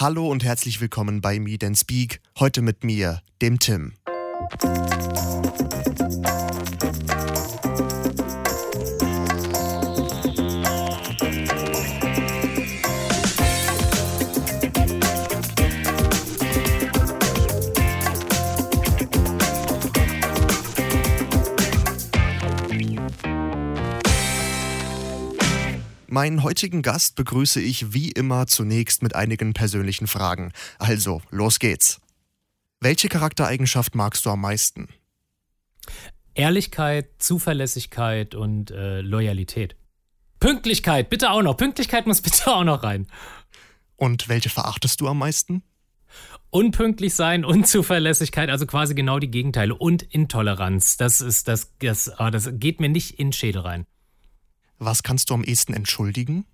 Hallo und herzlich willkommen bei Meet and Speak. Heute mit mir, dem Tim. Meinen heutigen Gast begrüße ich wie immer zunächst mit einigen persönlichen Fragen. Also, los geht's. Welche Charaktereigenschaft magst du am meisten? Ehrlichkeit, Zuverlässigkeit und äh, Loyalität. Pünktlichkeit, bitte auch noch. Pünktlichkeit muss bitte auch noch rein. Und welche verachtest du am meisten? Unpünktlich sein, Unzuverlässigkeit, also quasi genau die Gegenteile. Und Intoleranz. Das ist das, das, oh, das geht mir nicht in den Schädel rein. Was kannst du am ehesten entschuldigen?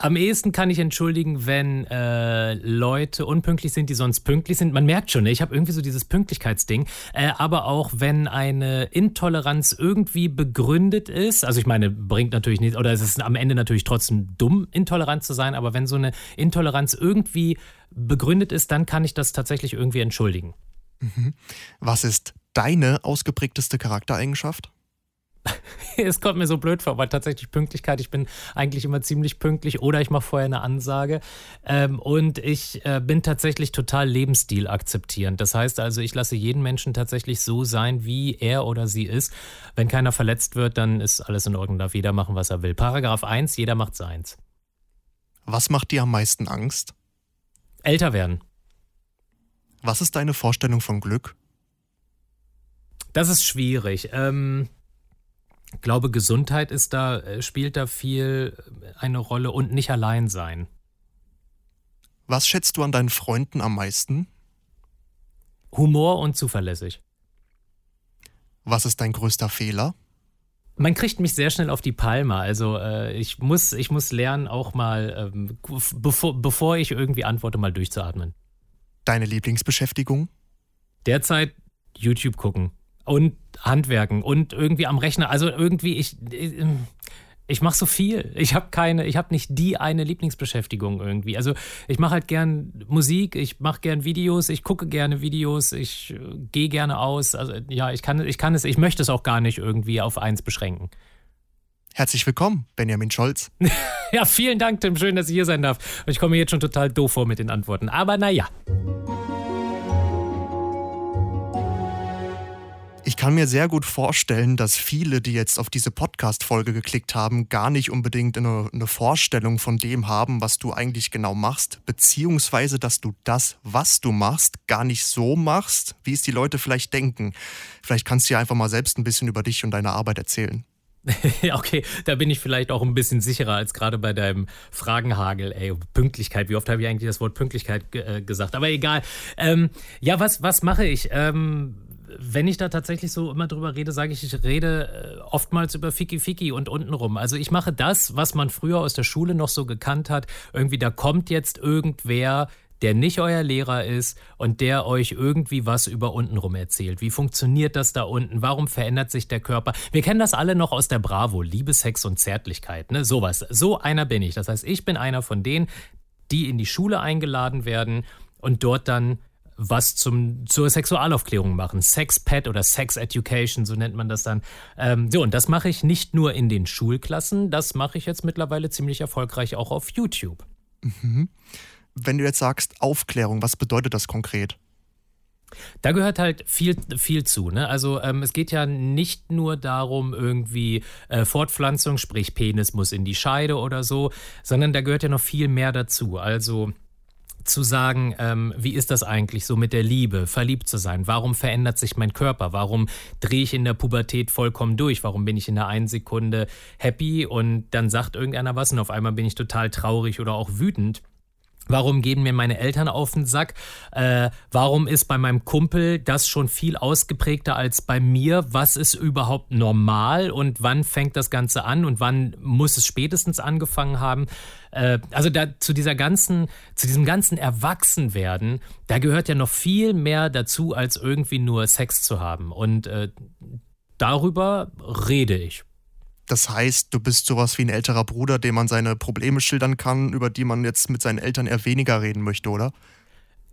Am ehesten kann ich entschuldigen, wenn äh, Leute unpünktlich sind, die sonst pünktlich sind. Man merkt schon, ne, ich habe irgendwie so dieses Pünktlichkeitsding. Äh, aber auch wenn eine Intoleranz irgendwie begründet ist, also ich meine, bringt natürlich nicht, oder es ist am Ende natürlich trotzdem dumm, intolerant zu sein, aber wenn so eine Intoleranz irgendwie begründet ist, dann kann ich das tatsächlich irgendwie entschuldigen. Mhm. Was ist deine ausgeprägteste Charaktereigenschaft? es kommt mir so blöd vor, weil tatsächlich Pünktlichkeit, ich bin eigentlich immer ziemlich pünktlich oder ich mache vorher eine Ansage. Ähm, und ich äh, bin tatsächlich total Lebensstil akzeptierend. Das heißt also, ich lasse jeden Menschen tatsächlich so sein, wie er oder sie ist. Wenn keiner verletzt wird, dann ist alles in Ordnung, darf jeder machen, was er will. Paragraph 1, jeder macht seins. Was macht dir am meisten Angst? Älter werden. Was ist deine Vorstellung von Glück? Das ist schwierig. Ähm, ich glaube, Gesundheit ist da, äh, spielt da viel äh, eine Rolle und nicht allein sein. Was schätzt du an deinen Freunden am meisten? Humor und zuverlässig. Was ist dein größter Fehler? Man kriegt mich sehr schnell auf die Palme. Also äh, ich, muss, ich muss lernen, auch mal, ähm, bevor, bevor ich irgendwie antworte, mal durchzuatmen. Deine Lieblingsbeschäftigung? Derzeit YouTube gucken und Handwerken und irgendwie am Rechner. Also irgendwie, ich, ich mache so viel. Ich habe keine, ich habe nicht die eine Lieblingsbeschäftigung irgendwie. Also ich mache halt gern Musik, ich mache gern Videos, ich gucke gerne Videos, ich äh, gehe gerne aus. Also ja, ich kann, ich kann es, ich möchte es auch gar nicht irgendwie auf eins beschränken. Herzlich willkommen, Benjamin Scholz. ja, vielen Dank, Tim. Schön, dass ich hier sein darf. Ich komme jetzt schon total doof vor mit den Antworten. Aber naja. Ich kann mir sehr gut vorstellen, dass viele, die jetzt auf diese Podcast-Folge geklickt haben, gar nicht unbedingt eine, eine, Vorstellung von dem haben, was du eigentlich genau machst, beziehungsweise, dass du das, was du machst, gar nicht so machst, wie es die Leute vielleicht denken. Vielleicht kannst du ja einfach mal selbst ein bisschen über dich und deine Arbeit erzählen. okay, da bin ich vielleicht auch ein bisschen sicherer als gerade bei deinem Fragenhagel. Ey, Pünktlichkeit, wie oft habe ich eigentlich das Wort Pünktlichkeit äh, gesagt? Aber egal. Ähm, ja, was, was mache ich? Ähm, wenn ich da tatsächlich so immer drüber rede, sage ich, ich rede äh, oftmals über Fiki Fiki und untenrum. Also ich mache das, was man früher aus der Schule noch so gekannt hat. Irgendwie, da kommt jetzt irgendwer, der nicht euer Lehrer ist und der euch irgendwie was über untenrum erzählt. Wie funktioniert das da unten? Warum verändert sich der Körper? Wir kennen das alle noch aus der Bravo, Liebe, Sex und Zärtlichkeit, ne? Sowas. So einer bin ich. Das heißt, ich bin einer von denen, die in die Schule eingeladen werden und dort dann was zum, zur Sexualaufklärung machen. Sex Pet oder Sex Education, so nennt man das dann. Ähm, so, und das mache ich nicht nur in den Schulklassen, das mache ich jetzt mittlerweile ziemlich erfolgreich auch auf YouTube. Mhm. Wenn du jetzt sagst Aufklärung, was bedeutet das konkret? Da gehört halt viel, viel zu. Ne? Also ähm, es geht ja nicht nur darum, irgendwie äh, Fortpflanzung, sprich Penis muss in die Scheide oder so, sondern da gehört ja noch viel mehr dazu. Also zu sagen, ähm, wie ist das eigentlich so mit der Liebe, verliebt zu sein? Warum verändert sich mein Körper? Warum drehe ich in der Pubertät vollkommen durch? Warum bin ich in der einen Sekunde happy und dann sagt irgendeiner was und auf einmal bin ich total traurig oder auch wütend? Warum gehen mir meine Eltern auf den Sack? Äh, warum ist bei meinem Kumpel das schon viel ausgeprägter als bei mir? Was ist überhaupt normal und wann fängt das Ganze an und wann muss es spätestens angefangen haben? Äh, also da zu dieser ganzen, zu diesem ganzen Erwachsenwerden, da gehört ja noch viel mehr dazu, als irgendwie nur Sex zu haben. Und äh, darüber rede ich. Das heißt, du bist sowas wie ein älterer Bruder, dem man seine Probleme schildern kann, über die man jetzt mit seinen Eltern eher weniger reden möchte, oder?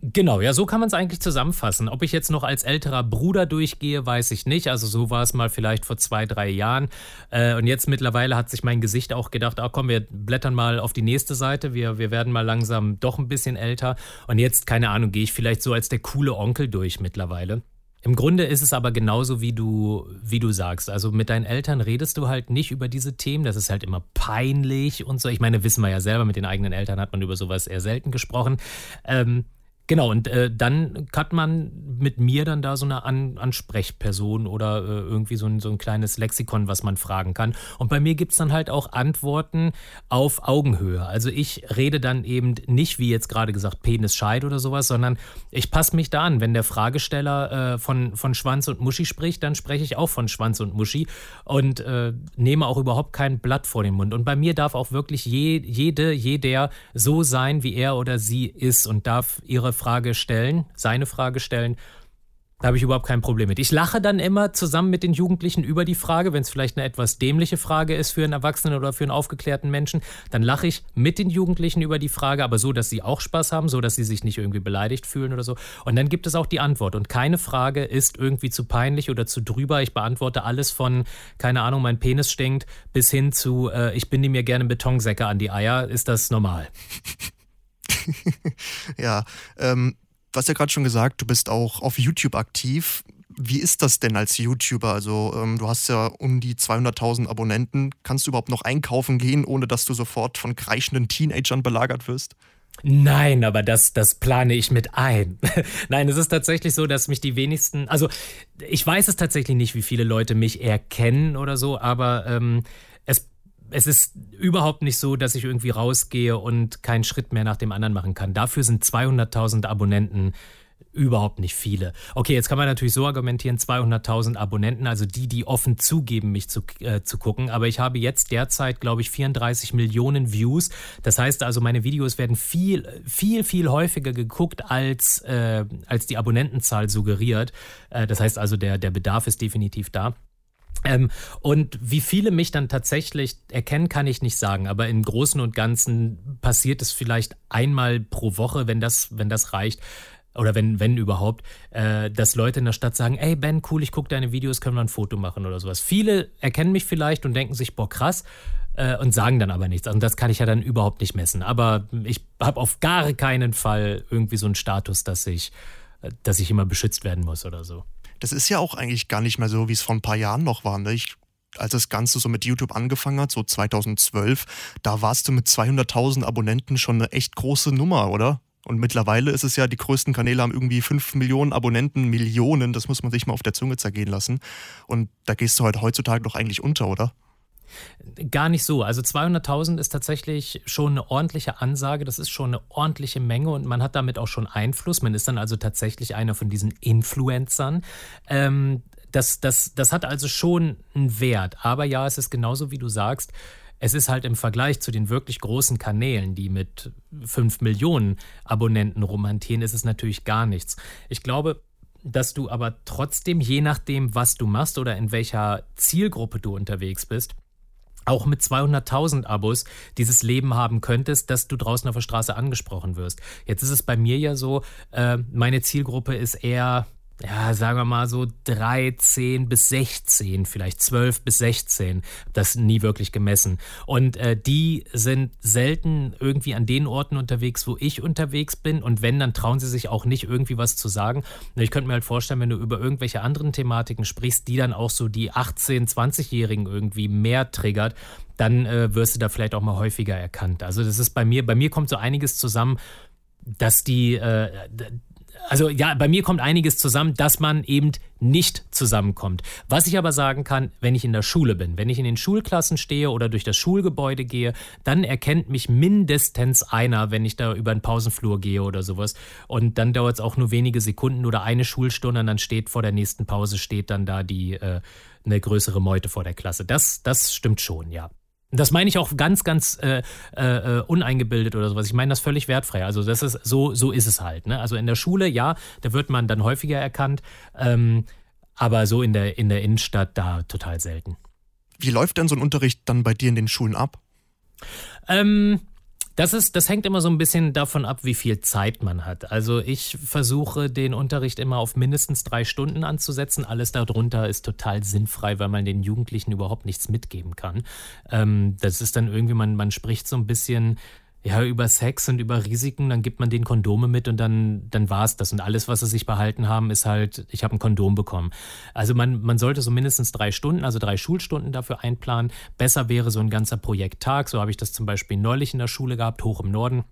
Genau, ja, so kann man es eigentlich zusammenfassen. Ob ich jetzt noch als älterer Bruder durchgehe, weiß ich nicht. Also so war es mal vielleicht vor zwei, drei Jahren. Äh, und jetzt mittlerweile hat sich mein Gesicht auch gedacht, ach komm, wir blättern mal auf die nächste Seite. Wir, wir werden mal langsam doch ein bisschen älter. Und jetzt, keine Ahnung, gehe ich vielleicht so als der coole Onkel durch mittlerweile. Im Grunde ist es aber genauso, wie du, wie du sagst. Also mit deinen Eltern redest du halt nicht über diese Themen. Das ist halt immer peinlich und so. Ich meine, wissen wir ja selber, mit den eigenen Eltern hat man über sowas eher selten gesprochen. Ähm, Genau, und äh, dann hat man mit mir dann da so eine An Ansprechperson oder äh, irgendwie so ein, so ein kleines Lexikon, was man fragen kann. Und bei mir gibt es dann halt auch Antworten auf Augenhöhe. Also ich rede dann eben nicht, wie jetzt gerade gesagt, Penis Scheid oder sowas, sondern ich passe mich da an. Wenn der Fragesteller äh, von, von Schwanz und Muschi spricht, dann spreche ich auch von Schwanz und Muschi und äh, nehme auch überhaupt kein Blatt vor den Mund. Und bei mir darf auch wirklich je, jede, jeder so sein, wie er oder sie ist und darf ihre Frage stellen, seine Frage stellen. Da habe ich überhaupt kein Problem mit. Ich lache dann immer zusammen mit den Jugendlichen über die Frage, wenn es vielleicht eine etwas dämliche Frage ist für einen Erwachsenen oder für einen aufgeklärten Menschen, dann lache ich mit den Jugendlichen über die Frage, aber so, dass sie auch Spaß haben, so, dass sie sich nicht irgendwie beleidigt fühlen oder so. Und dann gibt es auch die Antwort. Und keine Frage ist irgendwie zu peinlich oder zu drüber. Ich beantworte alles von, keine Ahnung, mein Penis stinkt, bis hin zu, äh, ich binde mir gerne Betonsäcke an die Eier. Ist das normal? ja, ähm, hast ja gerade schon gesagt, du bist auch auf YouTube aktiv. Wie ist das denn als YouTuber? Also ähm, du hast ja um die 200.000 Abonnenten. Kannst du überhaupt noch einkaufen gehen, ohne dass du sofort von kreischenden Teenagern belagert wirst? Nein, aber das, das plane ich mit ein. Nein, es ist tatsächlich so, dass mich die wenigsten, also ich weiß es tatsächlich nicht, wie viele Leute mich erkennen oder so, aber ähm, es es ist überhaupt nicht so, dass ich irgendwie rausgehe und keinen Schritt mehr nach dem anderen machen kann. Dafür sind 200.000 Abonnenten überhaupt nicht viele. Okay, jetzt kann man natürlich so argumentieren, 200.000 Abonnenten, also die, die offen zugeben, mich zu, äh, zu gucken. Aber ich habe jetzt derzeit, glaube ich, 34 Millionen Views. Das heißt also, meine Videos werden viel, viel, viel häufiger geguckt, als, äh, als die Abonnentenzahl suggeriert. Äh, das heißt also, der, der Bedarf ist definitiv da. Ähm, und wie viele mich dann tatsächlich erkennen, kann ich nicht sagen. Aber im Großen und Ganzen passiert es vielleicht einmal pro Woche, wenn das, wenn das reicht. Oder wenn, wenn überhaupt, äh, dass Leute in der Stadt sagen, ey Ben, cool, ich gucke deine Videos, können wir ein Foto machen oder sowas. Viele erkennen mich vielleicht und denken sich, boah, krass, äh, und sagen dann aber nichts. Und das kann ich ja dann überhaupt nicht messen. Aber ich habe auf gar keinen Fall irgendwie so einen Status, dass ich, dass ich immer beschützt werden muss oder so das ist ja auch eigentlich gar nicht mehr so, wie es vor ein paar Jahren noch war. Ne? Ich, als das Ganze so mit YouTube angefangen hat, so 2012, da warst du mit 200.000 Abonnenten schon eine echt große Nummer, oder? Und mittlerweile ist es ja, die größten Kanäle haben irgendwie 5 Millionen Abonnenten, Millionen, das muss man sich mal auf der Zunge zergehen lassen. Und da gehst du halt heutzutage doch eigentlich unter, oder? Gar nicht so. Also 200.000 ist tatsächlich schon eine ordentliche Ansage. Das ist schon eine ordentliche Menge und man hat damit auch schon Einfluss. Man ist dann also tatsächlich einer von diesen Influencern. Ähm, das, das, das hat also schon einen Wert. Aber ja, es ist genauso, wie du sagst. Es ist halt im Vergleich zu den wirklich großen Kanälen, die mit 5 Millionen Abonnenten romantieren, ist es natürlich gar nichts. Ich glaube, dass du aber trotzdem, je nachdem, was du machst oder in welcher Zielgruppe du unterwegs bist, auch mit 200.000 Abos dieses Leben haben könntest, dass du draußen auf der Straße angesprochen wirst. Jetzt ist es bei mir ja so, äh, meine Zielgruppe ist eher ja, sagen wir mal so 13 bis 16, vielleicht 12 bis 16. Das nie wirklich gemessen. Und äh, die sind selten irgendwie an den Orten unterwegs, wo ich unterwegs bin. Und wenn, dann trauen sie sich auch nicht irgendwie was zu sagen. Ich könnte mir halt vorstellen, wenn du über irgendwelche anderen Thematiken sprichst, die dann auch so die 18-, 20-Jährigen irgendwie mehr triggert, dann äh, wirst du da vielleicht auch mal häufiger erkannt. Also das ist bei mir, bei mir kommt so einiges zusammen, dass die, äh, also ja, bei mir kommt einiges zusammen, dass man eben nicht zusammenkommt. Was ich aber sagen kann, wenn ich in der Schule bin, wenn ich in den Schulklassen stehe oder durch das Schulgebäude gehe, dann erkennt mich mindestens einer, wenn ich da über den Pausenflur gehe oder sowas. Und dann dauert es auch nur wenige Sekunden oder eine Schulstunde und dann steht vor der nächsten Pause steht dann da die äh, eine größere Meute vor der Klasse. Das, das stimmt schon, ja. Das meine ich auch ganz, ganz äh, äh, uneingebildet oder sowas. Ich meine das völlig wertfrei. Also das ist so, so ist es halt. Ne? Also in der Schule, ja, da wird man dann häufiger erkannt, ähm, aber so in der in der Innenstadt da total selten. Wie läuft denn so ein Unterricht dann bei dir in den Schulen ab? Ähm, das, ist, das hängt immer so ein bisschen davon ab, wie viel Zeit man hat. Also ich versuche den Unterricht immer auf mindestens drei Stunden anzusetzen. Alles darunter ist total sinnfrei, weil man den Jugendlichen überhaupt nichts mitgeben kann. Ähm, das ist dann irgendwie, man, man spricht so ein bisschen ja, über Sex und über Risiken, dann gibt man den Kondome mit und dann, dann war es das. Und alles, was sie sich behalten haben, ist halt, ich habe ein Kondom bekommen. Also man, man sollte so mindestens drei Stunden, also drei Schulstunden dafür einplanen. Besser wäre so ein ganzer Projekttag. So habe ich das zum Beispiel neulich in der Schule gehabt, hoch im Norden.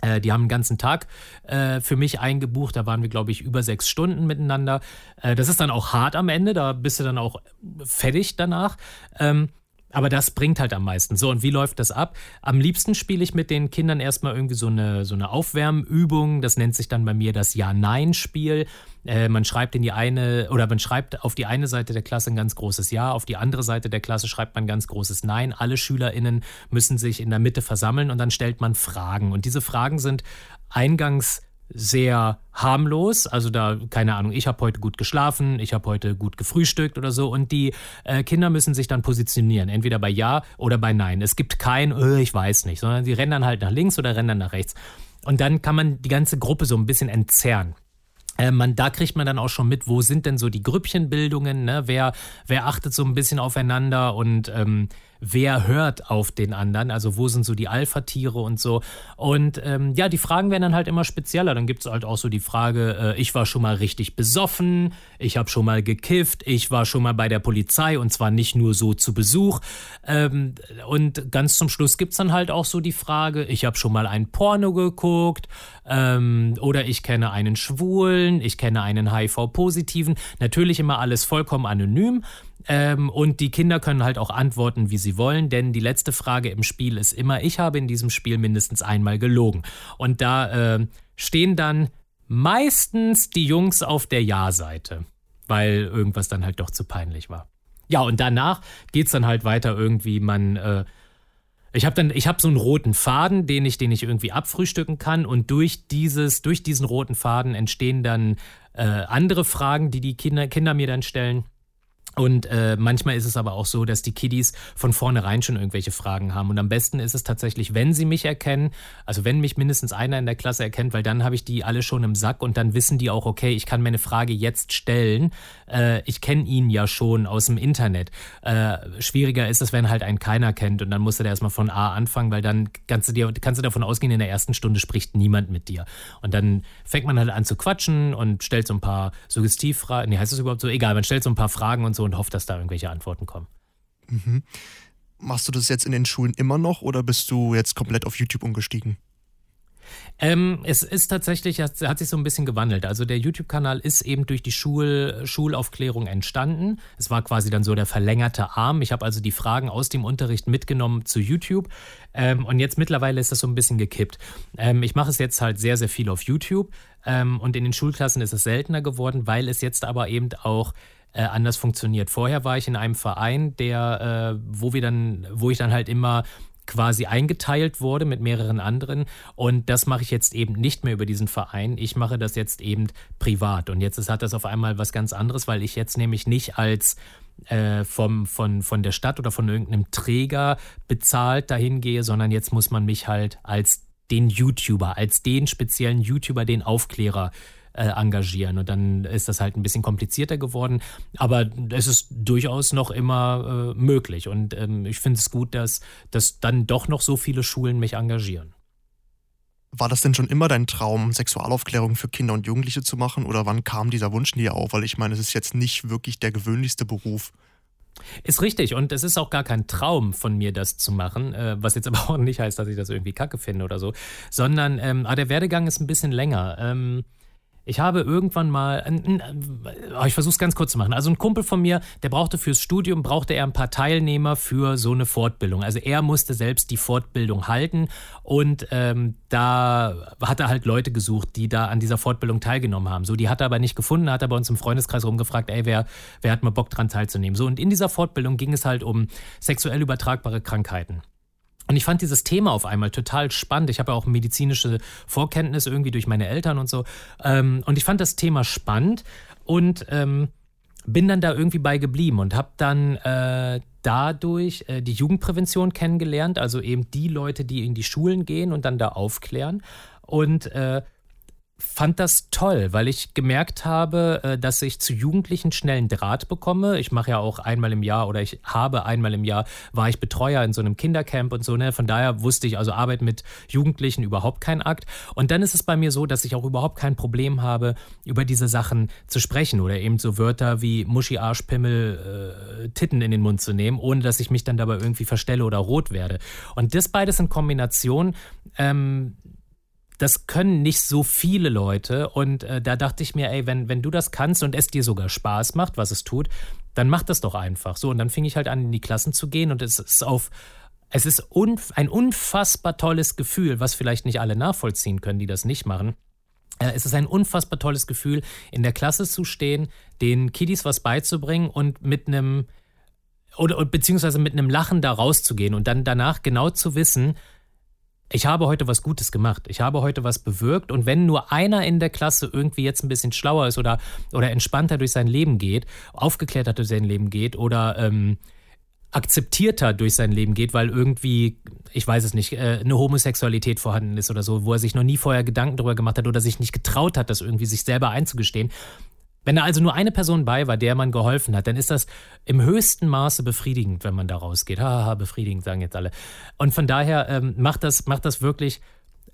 Äh, die haben einen ganzen Tag äh, für mich eingebucht. Da waren wir, glaube ich, über sechs Stunden miteinander. Äh, das ist dann auch hart am Ende. Da bist du dann auch fertig danach. Ähm, aber das bringt halt am meisten. So, und wie läuft das ab? Am liebsten spiele ich mit den Kindern erstmal irgendwie so eine, so eine Aufwärmübung. Das nennt sich dann bei mir das Ja-Nein-Spiel. Äh, man schreibt in die eine, oder man schreibt auf die eine Seite der Klasse ein ganz großes Ja, auf die andere Seite der Klasse schreibt man ein ganz großes Nein. Alle SchülerInnen müssen sich in der Mitte versammeln und dann stellt man Fragen. Und diese Fragen sind eingangs sehr harmlos. Also da, keine Ahnung, ich habe heute gut geschlafen, ich habe heute gut gefrühstückt oder so. Und die äh, Kinder müssen sich dann positionieren, entweder bei Ja oder bei Nein. Es gibt kein, äh, ich weiß nicht, sondern sie rennen dann halt nach links oder rennen dann nach rechts. Und dann kann man die ganze Gruppe so ein bisschen entzerren. Äh, man, da kriegt man dann auch schon mit, wo sind denn so die Grüppchenbildungen, ne? wer, wer achtet so ein bisschen aufeinander und ähm, wer hört auf den anderen, also wo sind so die Alpha-Tiere und so. Und ähm, ja, die Fragen werden dann halt immer spezieller. Dann gibt es halt auch so die Frage, äh, ich war schon mal richtig besoffen, ich habe schon mal gekifft, ich war schon mal bei der Polizei und zwar nicht nur so zu Besuch. Ähm, und ganz zum Schluss gibt es dann halt auch so die Frage, ich habe schon mal ein Porno geguckt ähm, oder ich kenne einen Schwulen, ich kenne einen HIV-Positiven. Natürlich immer alles vollkommen anonym. Ähm, und die Kinder können halt auch antworten, wie sie wollen, denn die letzte Frage im Spiel ist immer, ich habe in diesem Spiel mindestens einmal gelogen. Und da äh, stehen dann meistens die Jungs auf der Ja-Seite, weil irgendwas dann halt doch zu peinlich war. Ja, und danach geht es dann halt weiter irgendwie, man... Äh, ich habe dann, ich habe so einen roten Faden, den ich, den ich irgendwie abfrühstücken kann und durch dieses, durch diesen roten Faden entstehen dann äh, andere Fragen, die die Kinder, Kinder mir dann stellen. Und äh, manchmal ist es aber auch so, dass die Kiddies von vornherein schon irgendwelche Fragen haben. Und am besten ist es tatsächlich, wenn sie mich erkennen, also wenn mich mindestens einer in der Klasse erkennt, weil dann habe ich die alle schon im Sack und dann wissen die auch, okay, ich kann meine Frage jetzt stellen. Äh, ich kenne ihn ja schon aus dem Internet. Äh, schwieriger ist es, wenn halt einen keiner kennt und dann musst du da erstmal von A anfangen, weil dann kannst du, dir, kannst du davon ausgehen, in der ersten Stunde spricht niemand mit dir. Und dann fängt man halt an zu quatschen und stellt so ein paar Suggestivfragen. Nee, heißt das überhaupt so? Egal, man stellt so ein paar Fragen und so und hofft, dass da irgendwelche Antworten kommen. Mhm. Machst du das jetzt in den Schulen immer noch oder bist du jetzt komplett auf YouTube umgestiegen? Ähm, es ist tatsächlich, hat, hat, sich so ein bisschen gewandelt. Also der YouTube-Kanal ist eben durch die Schul, Schulaufklärung entstanden. Es war quasi dann so der verlängerte Arm. Ich habe also die Fragen aus dem Unterricht mitgenommen zu YouTube. Ähm, und jetzt mittlerweile ist das so ein bisschen gekippt. Ähm, ich mache es jetzt halt sehr, sehr viel auf YouTube. Ähm, und in den Schulklassen ist es seltener geworden, weil es jetzt aber eben auch äh, anders funktioniert. Vorher war ich in einem Verein, der, äh, wo wir dann, wo ich dann halt immer quasi eingeteilt wurde mit mehreren anderen. Und das mache ich jetzt eben nicht mehr über diesen Verein. Ich mache das jetzt eben privat. Und jetzt ist, hat das auf einmal was ganz anderes, weil ich jetzt nämlich nicht als äh, vom, von, von der Stadt oder von irgendeinem Träger bezahlt dahin gehe, sondern jetzt muss man mich halt als den YouTuber, als den speziellen YouTuber, den Aufklärer äh, engagieren. Und dann ist das halt ein bisschen komplizierter geworden. Aber es ist durchaus noch immer äh, möglich. Und ähm, ich finde es gut, dass, dass dann doch noch so viele Schulen mich engagieren. War das denn schon immer dein Traum, Sexualaufklärung für Kinder und Jugendliche zu machen? Oder wann kam dieser Wunsch dir auf? Weil ich meine, es ist jetzt nicht wirklich der gewöhnlichste Beruf. Ist richtig und es ist auch gar kein Traum von mir, das zu machen, äh, was jetzt aber auch nicht heißt, dass ich das irgendwie kacke finde oder so, sondern ähm, ah, der Werdegang ist ein bisschen länger. Ähm, ich habe irgendwann mal, oh, ich versuche es ganz kurz zu machen. Also ein Kumpel von mir, der brauchte fürs Studium, brauchte er ein paar Teilnehmer für so eine Fortbildung. Also er musste selbst die Fortbildung halten und ähm, da hat er halt Leute gesucht, die da an dieser Fortbildung teilgenommen haben. So, die hat er aber nicht gefunden, hat er bei uns im Freundeskreis rumgefragt, ey, wer, wer hat mal Bock dran teilzunehmen? So, und in dieser Fortbildung ging es halt um sexuell übertragbare Krankheiten. Und ich fand dieses Thema auf einmal total spannend. Ich habe ja auch medizinische Vorkenntnisse irgendwie durch meine Eltern und so. Ähm, und ich fand das Thema spannend und ähm, bin dann da irgendwie bei geblieben und habe dann äh, dadurch äh, die Jugendprävention kennengelernt, also eben die Leute, die in die Schulen gehen und dann da aufklären. Und äh, fand das toll, weil ich gemerkt habe, äh, dass ich zu Jugendlichen schnell einen Draht bekomme. Ich mache ja auch einmal im Jahr oder ich habe einmal im Jahr, war ich Betreuer in so einem Kindercamp und so. Ne? Von daher wusste ich, also Arbeit mit Jugendlichen überhaupt kein Akt. Und dann ist es bei mir so, dass ich auch überhaupt kein Problem habe, über diese Sachen zu sprechen oder eben so Wörter wie Muschi, Arsch, Pimmel, äh, Titten in den Mund zu nehmen, ohne dass ich mich dann dabei irgendwie verstelle oder rot werde. Und das beides in Kombination ähm, das können nicht so viele Leute. Und äh, da dachte ich mir, ey, wenn, wenn du das kannst und es dir sogar Spaß macht, was es tut, dann mach das doch einfach. So, und dann fing ich halt an, in die Klassen zu gehen und es ist auf. Es ist unf ein unfassbar tolles Gefühl, was vielleicht nicht alle nachvollziehen können, die das nicht machen. Äh, es ist ein unfassbar tolles Gefühl, in der Klasse zu stehen, den Kiddies was beizubringen und mit einem oder beziehungsweise mit einem Lachen da rauszugehen und dann danach genau zu wissen, ich habe heute was Gutes gemacht. Ich habe heute was bewirkt. Und wenn nur einer in der Klasse irgendwie jetzt ein bisschen schlauer ist oder, oder entspannter durch sein Leben geht, aufgeklärter durch sein Leben geht oder ähm, akzeptierter durch sein Leben geht, weil irgendwie, ich weiß es nicht, äh, eine Homosexualität vorhanden ist oder so, wo er sich noch nie vorher Gedanken darüber gemacht hat oder sich nicht getraut hat, das irgendwie sich selber einzugestehen, wenn da also nur eine Person bei war, der man geholfen hat, dann ist das im höchsten Maße befriedigend, wenn man da rausgeht. Haha, befriedigend, sagen jetzt alle. Und von daher ähm, macht, das, macht das wirklich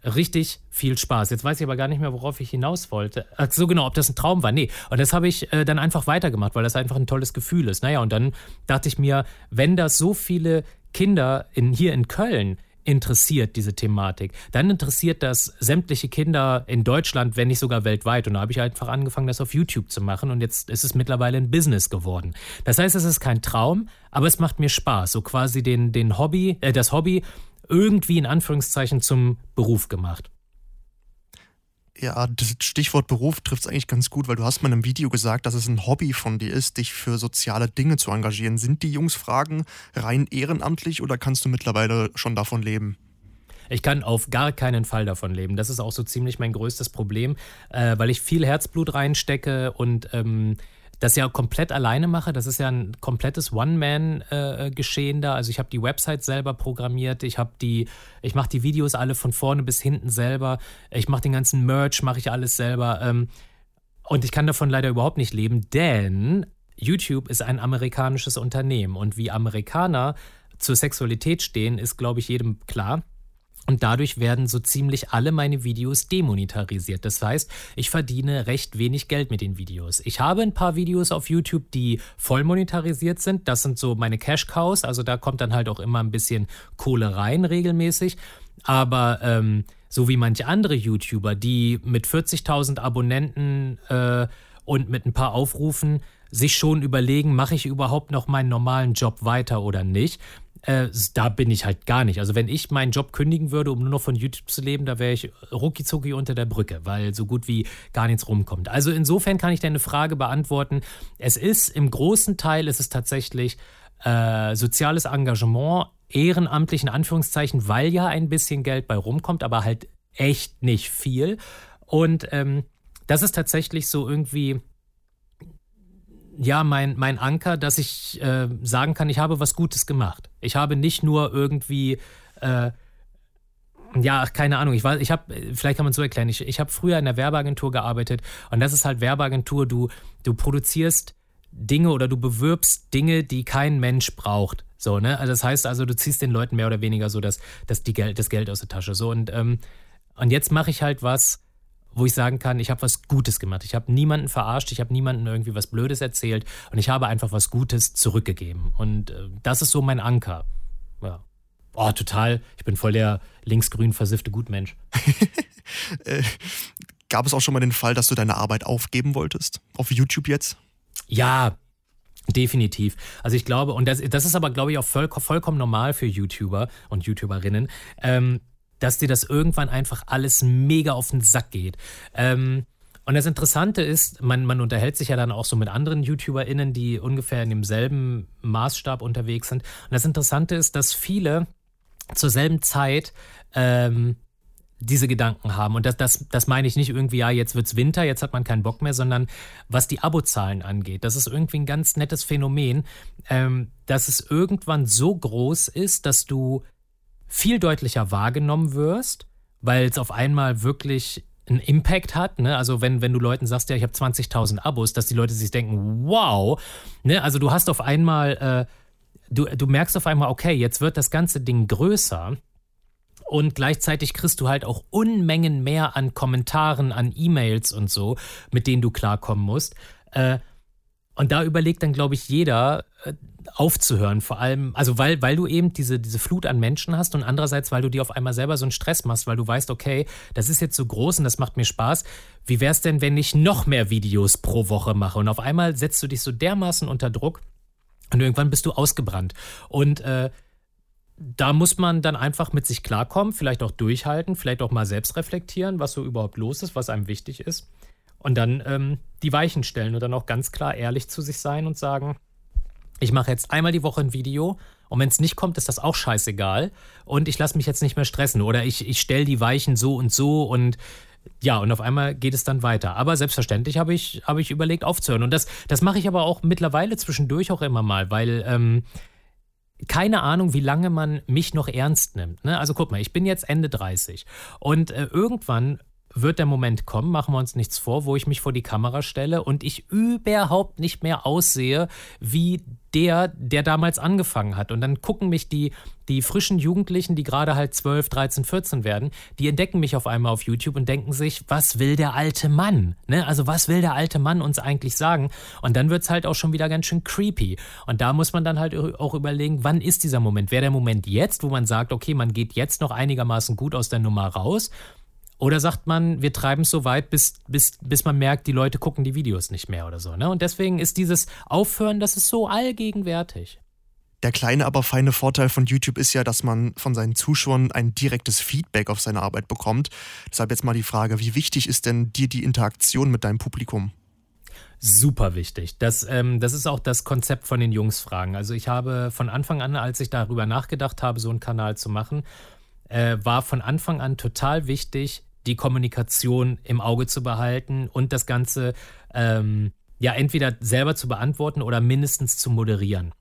richtig viel Spaß. Jetzt weiß ich aber gar nicht mehr, worauf ich hinaus wollte. Ach so genau, ob das ein Traum war. Nee. Und das habe ich äh, dann einfach weitergemacht, weil das einfach ein tolles Gefühl ist. Naja, und dann dachte ich mir, wenn das so viele Kinder in, hier in Köln interessiert, diese Thematik. Dann interessiert das sämtliche Kinder in Deutschland, wenn nicht sogar weltweit. Und da habe ich einfach angefangen, das auf YouTube zu machen. Und jetzt ist es mittlerweile ein Business geworden. Das heißt, es ist kein Traum, aber es macht mir Spaß. So quasi den, den Hobby, äh, das Hobby irgendwie in Anführungszeichen zum Beruf gemacht. Ja, das Stichwort Beruf trifft es eigentlich ganz gut, weil du hast mal in einem Video gesagt, dass es ein Hobby von dir ist, dich für soziale Dinge zu engagieren. Sind die Jungs Fragen rein ehrenamtlich oder kannst du mittlerweile schon davon leben? Ich kann auf gar keinen Fall davon leben. Das ist auch so ziemlich mein größtes Problem, äh, weil ich viel Herzblut reinstecke und ähm, das ja komplett alleine mache. Das ist ja ein komplettes One-Man-Geschehen da. Also ich habe die Website selber programmiert, ich habe die, ich mache die Videos alle von vorne bis hinten selber, ich mache den ganzen Merch, mache ich alles selber. Ähm, und ich kann davon leider überhaupt nicht leben, denn YouTube ist ein amerikanisches Unternehmen und wie Amerikaner zur Sexualität stehen, ist, glaube ich, jedem klar. Und dadurch werden so ziemlich alle meine Videos demonetarisiert. Das heißt, ich verdiene recht wenig Geld mit den Videos. Ich habe ein paar Videos auf YouTube, die voll monetarisiert sind. Das sind so meine Cash Cows. Also da kommt dann halt auch immer ein bisschen Kohle rein regelmäßig. Aber ähm, so wie manche andere YouTuber, die mit 40.000 Abonnenten äh, und mit ein paar Aufrufen sich schon überlegen, mache ich überhaupt noch meinen normalen Job weiter oder nicht äh, da bin ich halt gar nicht. Also wenn ich meinen Job kündigen würde, um nur noch von YouTube zu leben, da wäre ich rucki unter der Brücke, weil so gut wie gar nichts rumkommt. Also insofern kann ich deine Frage beantworten. Es ist im großen Teil, ist es tatsächlich äh, soziales Engagement, ehrenamtlich in Anführungszeichen, weil ja ein bisschen Geld bei rumkommt, aber halt echt nicht viel. Und ähm, das ist tatsächlich so irgendwie ja, mein, mein Anker, dass ich äh, sagen kann, ich habe was Gutes gemacht. Ich habe nicht nur irgendwie, äh, ja, keine Ahnung, ich weiß, ich habe, vielleicht kann man es so erklären, ich, ich habe früher in der Werbeagentur gearbeitet und das ist halt Werbeagentur, du, du produzierst Dinge oder du bewirbst Dinge, die kein Mensch braucht. So, ne? Also das heißt also, du ziehst den Leuten mehr oder weniger so das, das, die Geld, das Geld aus der Tasche. So, und, ähm, und jetzt mache ich halt was, wo ich sagen kann, ich habe was Gutes gemacht. Ich habe niemanden verarscht, ich habe niemanden irgendwie was Blödes erzählt und ich habe einfach was Gutes zurückgegeben. Und äh, das ist so mein Anker. Ja. Oh, total. Ich bin voll der linksgrün versiffte Gutmensch. äh, gab es auch schon mal den Fall, dass du deine Arbeit aufgeben wolltest? Auf YouTube jetzt? Ja, Definitiv. Also ich glaube, und das, das ist aber, glaube ich, auch voll, vollkommen normal für YouTuber und YouTuberinnen. Ähm, dass dir das irgendwann einfach alles mega auf den Sack geht. Ähm, und das Interessante ist, man, man unterhält sich ja dann auch so mit anderen YouTuberInnen, die ungefähr in demselben Maßstab unterwegs sind. Und das Interessante ist, dass viele zur selben Zeit ähm, diese Gedanken haben. Und das, das, das meine ich nicht irgendwie, ja, jetzt wird's Winter, jetzt hat man keinen Bock mehr, sondern was die Abozahlen angeht. Das ist irgendwie ein ganz nettes Phänomen, ähm, dass es irgendwann so groß ist, dass du viel deutlicher wahrgenommen wirst, weil es auf einmal wirklich einen Impact hat. Ne? Also wenn, wenn du Leuten sagst, ja, ich habe 20.000 Abos, dass die Leute sich denken, wow. Ne? Also du hast auf einmal, äh, du, du merkst auf einmal, okay, jetzt wird das ganze Ding größer. Und gleichzeitig kriegst du halt auch Unmengen mehr an Kommentaren, an E-Mails und so, mit denen du klarkommen musst. Äh, und da überlegt dann, glaube ich, jeder äh, aufzuhören. Vor allem, also weil, weil du eben diese, diese Flut an Menschen hast und andererseits, weil du dir auf einmal selber so einen Stress machst, weil du weißt, okay, das ist jetzt so groß und das macht mir Spaß. Wie wäre es denn, wenn ich noch mehr Videos pro Woche mache? Und auf einmal setzt du dich so dermaßen unter Druck und irgendwann bist du ausgebrannt. Und äh, da muss man dann einfach mit sich klarkommen, vielleicht auch durchhalten, vielleicht auch mal selbst reflektieren, was so überhaupt los ist, was einem wichtig ist. Und dann ähm, die Weichen stellen und dann auch ganz klar ehrlich zu sich sein und sagen, ich mache jetzt einmal die Woche ein Video und wenn es nicht kommt, ist das auch scheißegal und ich lasse mich jetzt nicht mehr stressen oder ich, ich stelle die Weichen so und so und ja, und auf einmal geht es dann weiter. Aber selbstverständlich habe ich, hab ich überlegt aufzuhören. Und das, das mache ich aber auch mittlerweile zwischendurch auch immer mal, weil ähm, keine Ahnung, wie lange man mich noch ernst nimmt. Ne? Also guck mal, ich bin jetzt Ende 30 und äh, irgendwann wird der Moment kommen, machen wir uns nichts vor, wo ich mich vor die Kamera stelle und ich überhaupt nicht mehr aussehe wie der, der damals angefangen hat. Und dann gucken mich die, die frischen Jugendlichen, die gerade halt 12, 13, 14 werden, die entdecken mich auf einmal auf YouTube und denken sich, was will der alte Mann? Ne? Also was will der alte Mann uns eigentlich sagen? Und dann wird es halt auch schon wieder ganz schön creepy. Und da muss man dann halt auch überlegen, wann ist dieser Moment? Wäre der Moment jetzt, wo man sagt, okay, man geht jetzt noch einigermaßen gut aus der Nummer raus? Oder sagt man, wir treiben es so weit, bis, bis, bis man merkt, die Leute gucken die Videos nicht mehr oder so. Ne? Und deswegen ist dieses Aufhören, das ist so allgegenwärtig. Der kleine, aber feine Vorteil von YouTube ist ja, dass man von seinen Zuschauern ein direktes Feedback auf seine Arbeit bekommt. Deshalb jetzt mal die Frage, wie wichtig ist denn dir die Interaktion mit deinem Publikum? Super wichtig. Das, ähm, das ist auch das Konzept von den Jungsfragen. Also ich habe von Anfang an, als ich darüber nachgedacht habe, so einen Kanal zu machen, äh, war von Anfang an total wichtig, die Kommunikation im Auge zu behalten und das Ganze ähm, ja entweder selber zu beantworten oder mindestens zu moderieren.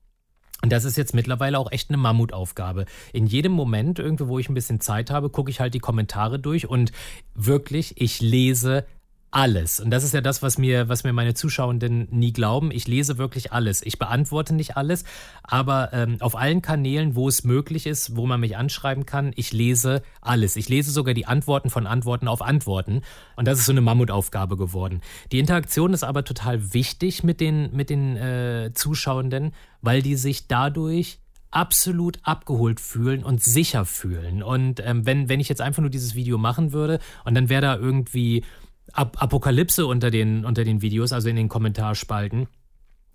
Und das ist jetzt mittlerweile auch echt eine Mammutaufgabe. In jedem Moment, irgendwie, wo ich ein bisschen Zeit habe, gucke ich halt die Kommentare durch und wirklich, ich lese alles. Und das ist ja das, was mir, was mir meine Zuschauenden nie glauben. Ich lese wirklich alles. Ich beantworte nicht alles, aber ähm, auf allen Kanälen, wo es möglich ist, wo man mich anschreiben kann, ich lese alles. Ich lese sogar die Antworten von Antworten auf Antworten. Und das ist so eine Mammutaufgabe geworden. Die Interaktion ist aber total wichtig mit den, mit den äh, Zuschauenden, weil die sich dadurch absolut abgeholt fühlen und sicher fühlen. Und ähm, wenn, wenn ich jetzt einfach nur dieses Video machen würde und dann wäre da irgendwie Ap Apokalypse unter den, unter den Videos, also in den Kommentarspalten,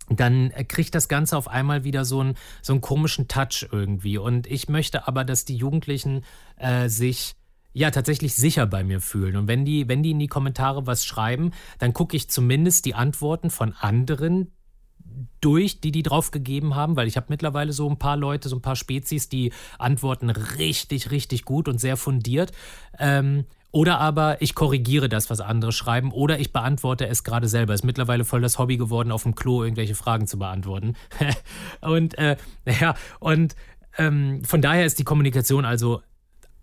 dann kriegt das Ganze auf einmal wieder so einen, so einen komischen Touch irgendwie. Und ich möchte aber, dass die Jugendlichen äh, sich ja tatsächlich sicher bei mir fühlen. Und wenn die, wenn die in die Kommentare was schreiben, dann gucke ich zumindest die Antworten von anderen durch, die die drauf gegeben haben, weil ich habe mittlerweile so ein paar Leute, so ein paar Spezies, die antworten richtig, richtig gut und sehr fundiert. Ähm, oder aber ich korrigiere das, was andere schreiben, oder ich beantworte es gerade selber. Ist mittlerweile voll das Hobby geworden, auf dem Klo irgendwelche Fragen zu beantworten. und äh, ja, und ähm, von daher ist die Kommunikation also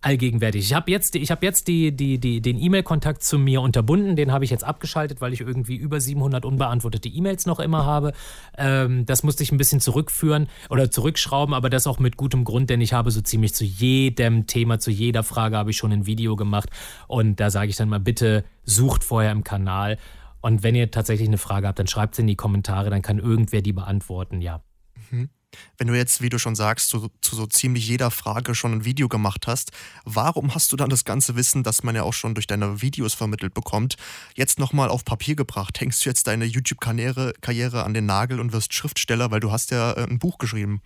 allgegenwärtig. Ich habe jetzt, ich hab jetzt die, die, die, den E-Mail-Kontakt zu mir unterbunden. Den habe ich jetzt abgeschaltet, weil ich irgendwie über 700 unbeantwortete E-Mails noch immer habe. Ähm, das musste ich ein bisschen zurückführen oder zurückschrauben, aber das auch mit gutem Grund, denn ich habe so ziemlich zu jedem Thema, zu jeder Frage habe ich schon ein Video gemacht. Und da sage ich dann mal, bitte sucht vorher im Kanal. Und wenn ihr tatsächlich eine Frage habt, dann schreibt sie in die Kommentare, dann kann irgendwer die beantworten, ja. Wenn du jetzt, wie du schon sagst, zu, zu, so ziemlich jeder Frage schon ein Video gemacht hast, warum hast du dann das ganze Wissen, das man ja auch schon durch deine Videos vermittelt bekommt, jetzt nochmal auf Papier gebracht? Hängst du jetzt deine YouTube-Karriere Karriere an den Nagel und wirst Schriftsteller, weil du hast ja äh, ein Buch geschrieben?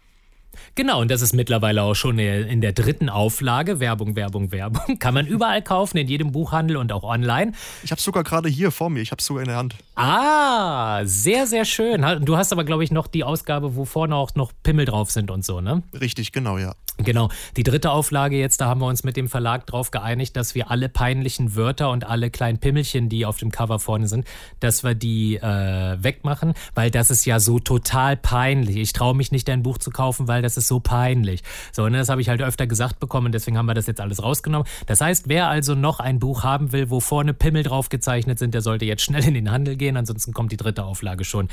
Genau, und das ist mittlerweile auch schon in der dritten Auflage. Werbung, Werbung, Werbung. Kann man überall kaufen, in jedem Buchhandel und auch online. Ich habe es sogar gerade hier vor mir, ich habe es sogar in der Hand. Ah, sehr, sehr schön. Du hast aber, glaube ich, noch die Ausgabe, wo vorne auch noch Pimmel drauf sind und so, ne? Richtig, genau, ja. Genau. Die dritte Auflage jetzt, da haben wir uns mit dem Verlag drauf geeinigt, dass wir alle peinlichen Wörter und alle kleinen Pimmelchen, die auf dem Cover vorne sind, dass wir die äh, wegmachen, weil das ist ja so total peinlich. Ich traue mich nicht, dein Buch zu kaufen, weil das ist so peinlich. So, ne, das habe ich halt öfter gesagt bekommen, deswegen haben wir das jetzt alles rausgenommen. Das heißt, wer also noch ein Buch haben will, wo vorne Pimmel drauf gezeichnet sind, der sollte jetzt schnell in den Handel gehen, ansonsten kommt die dritte Auflage schon.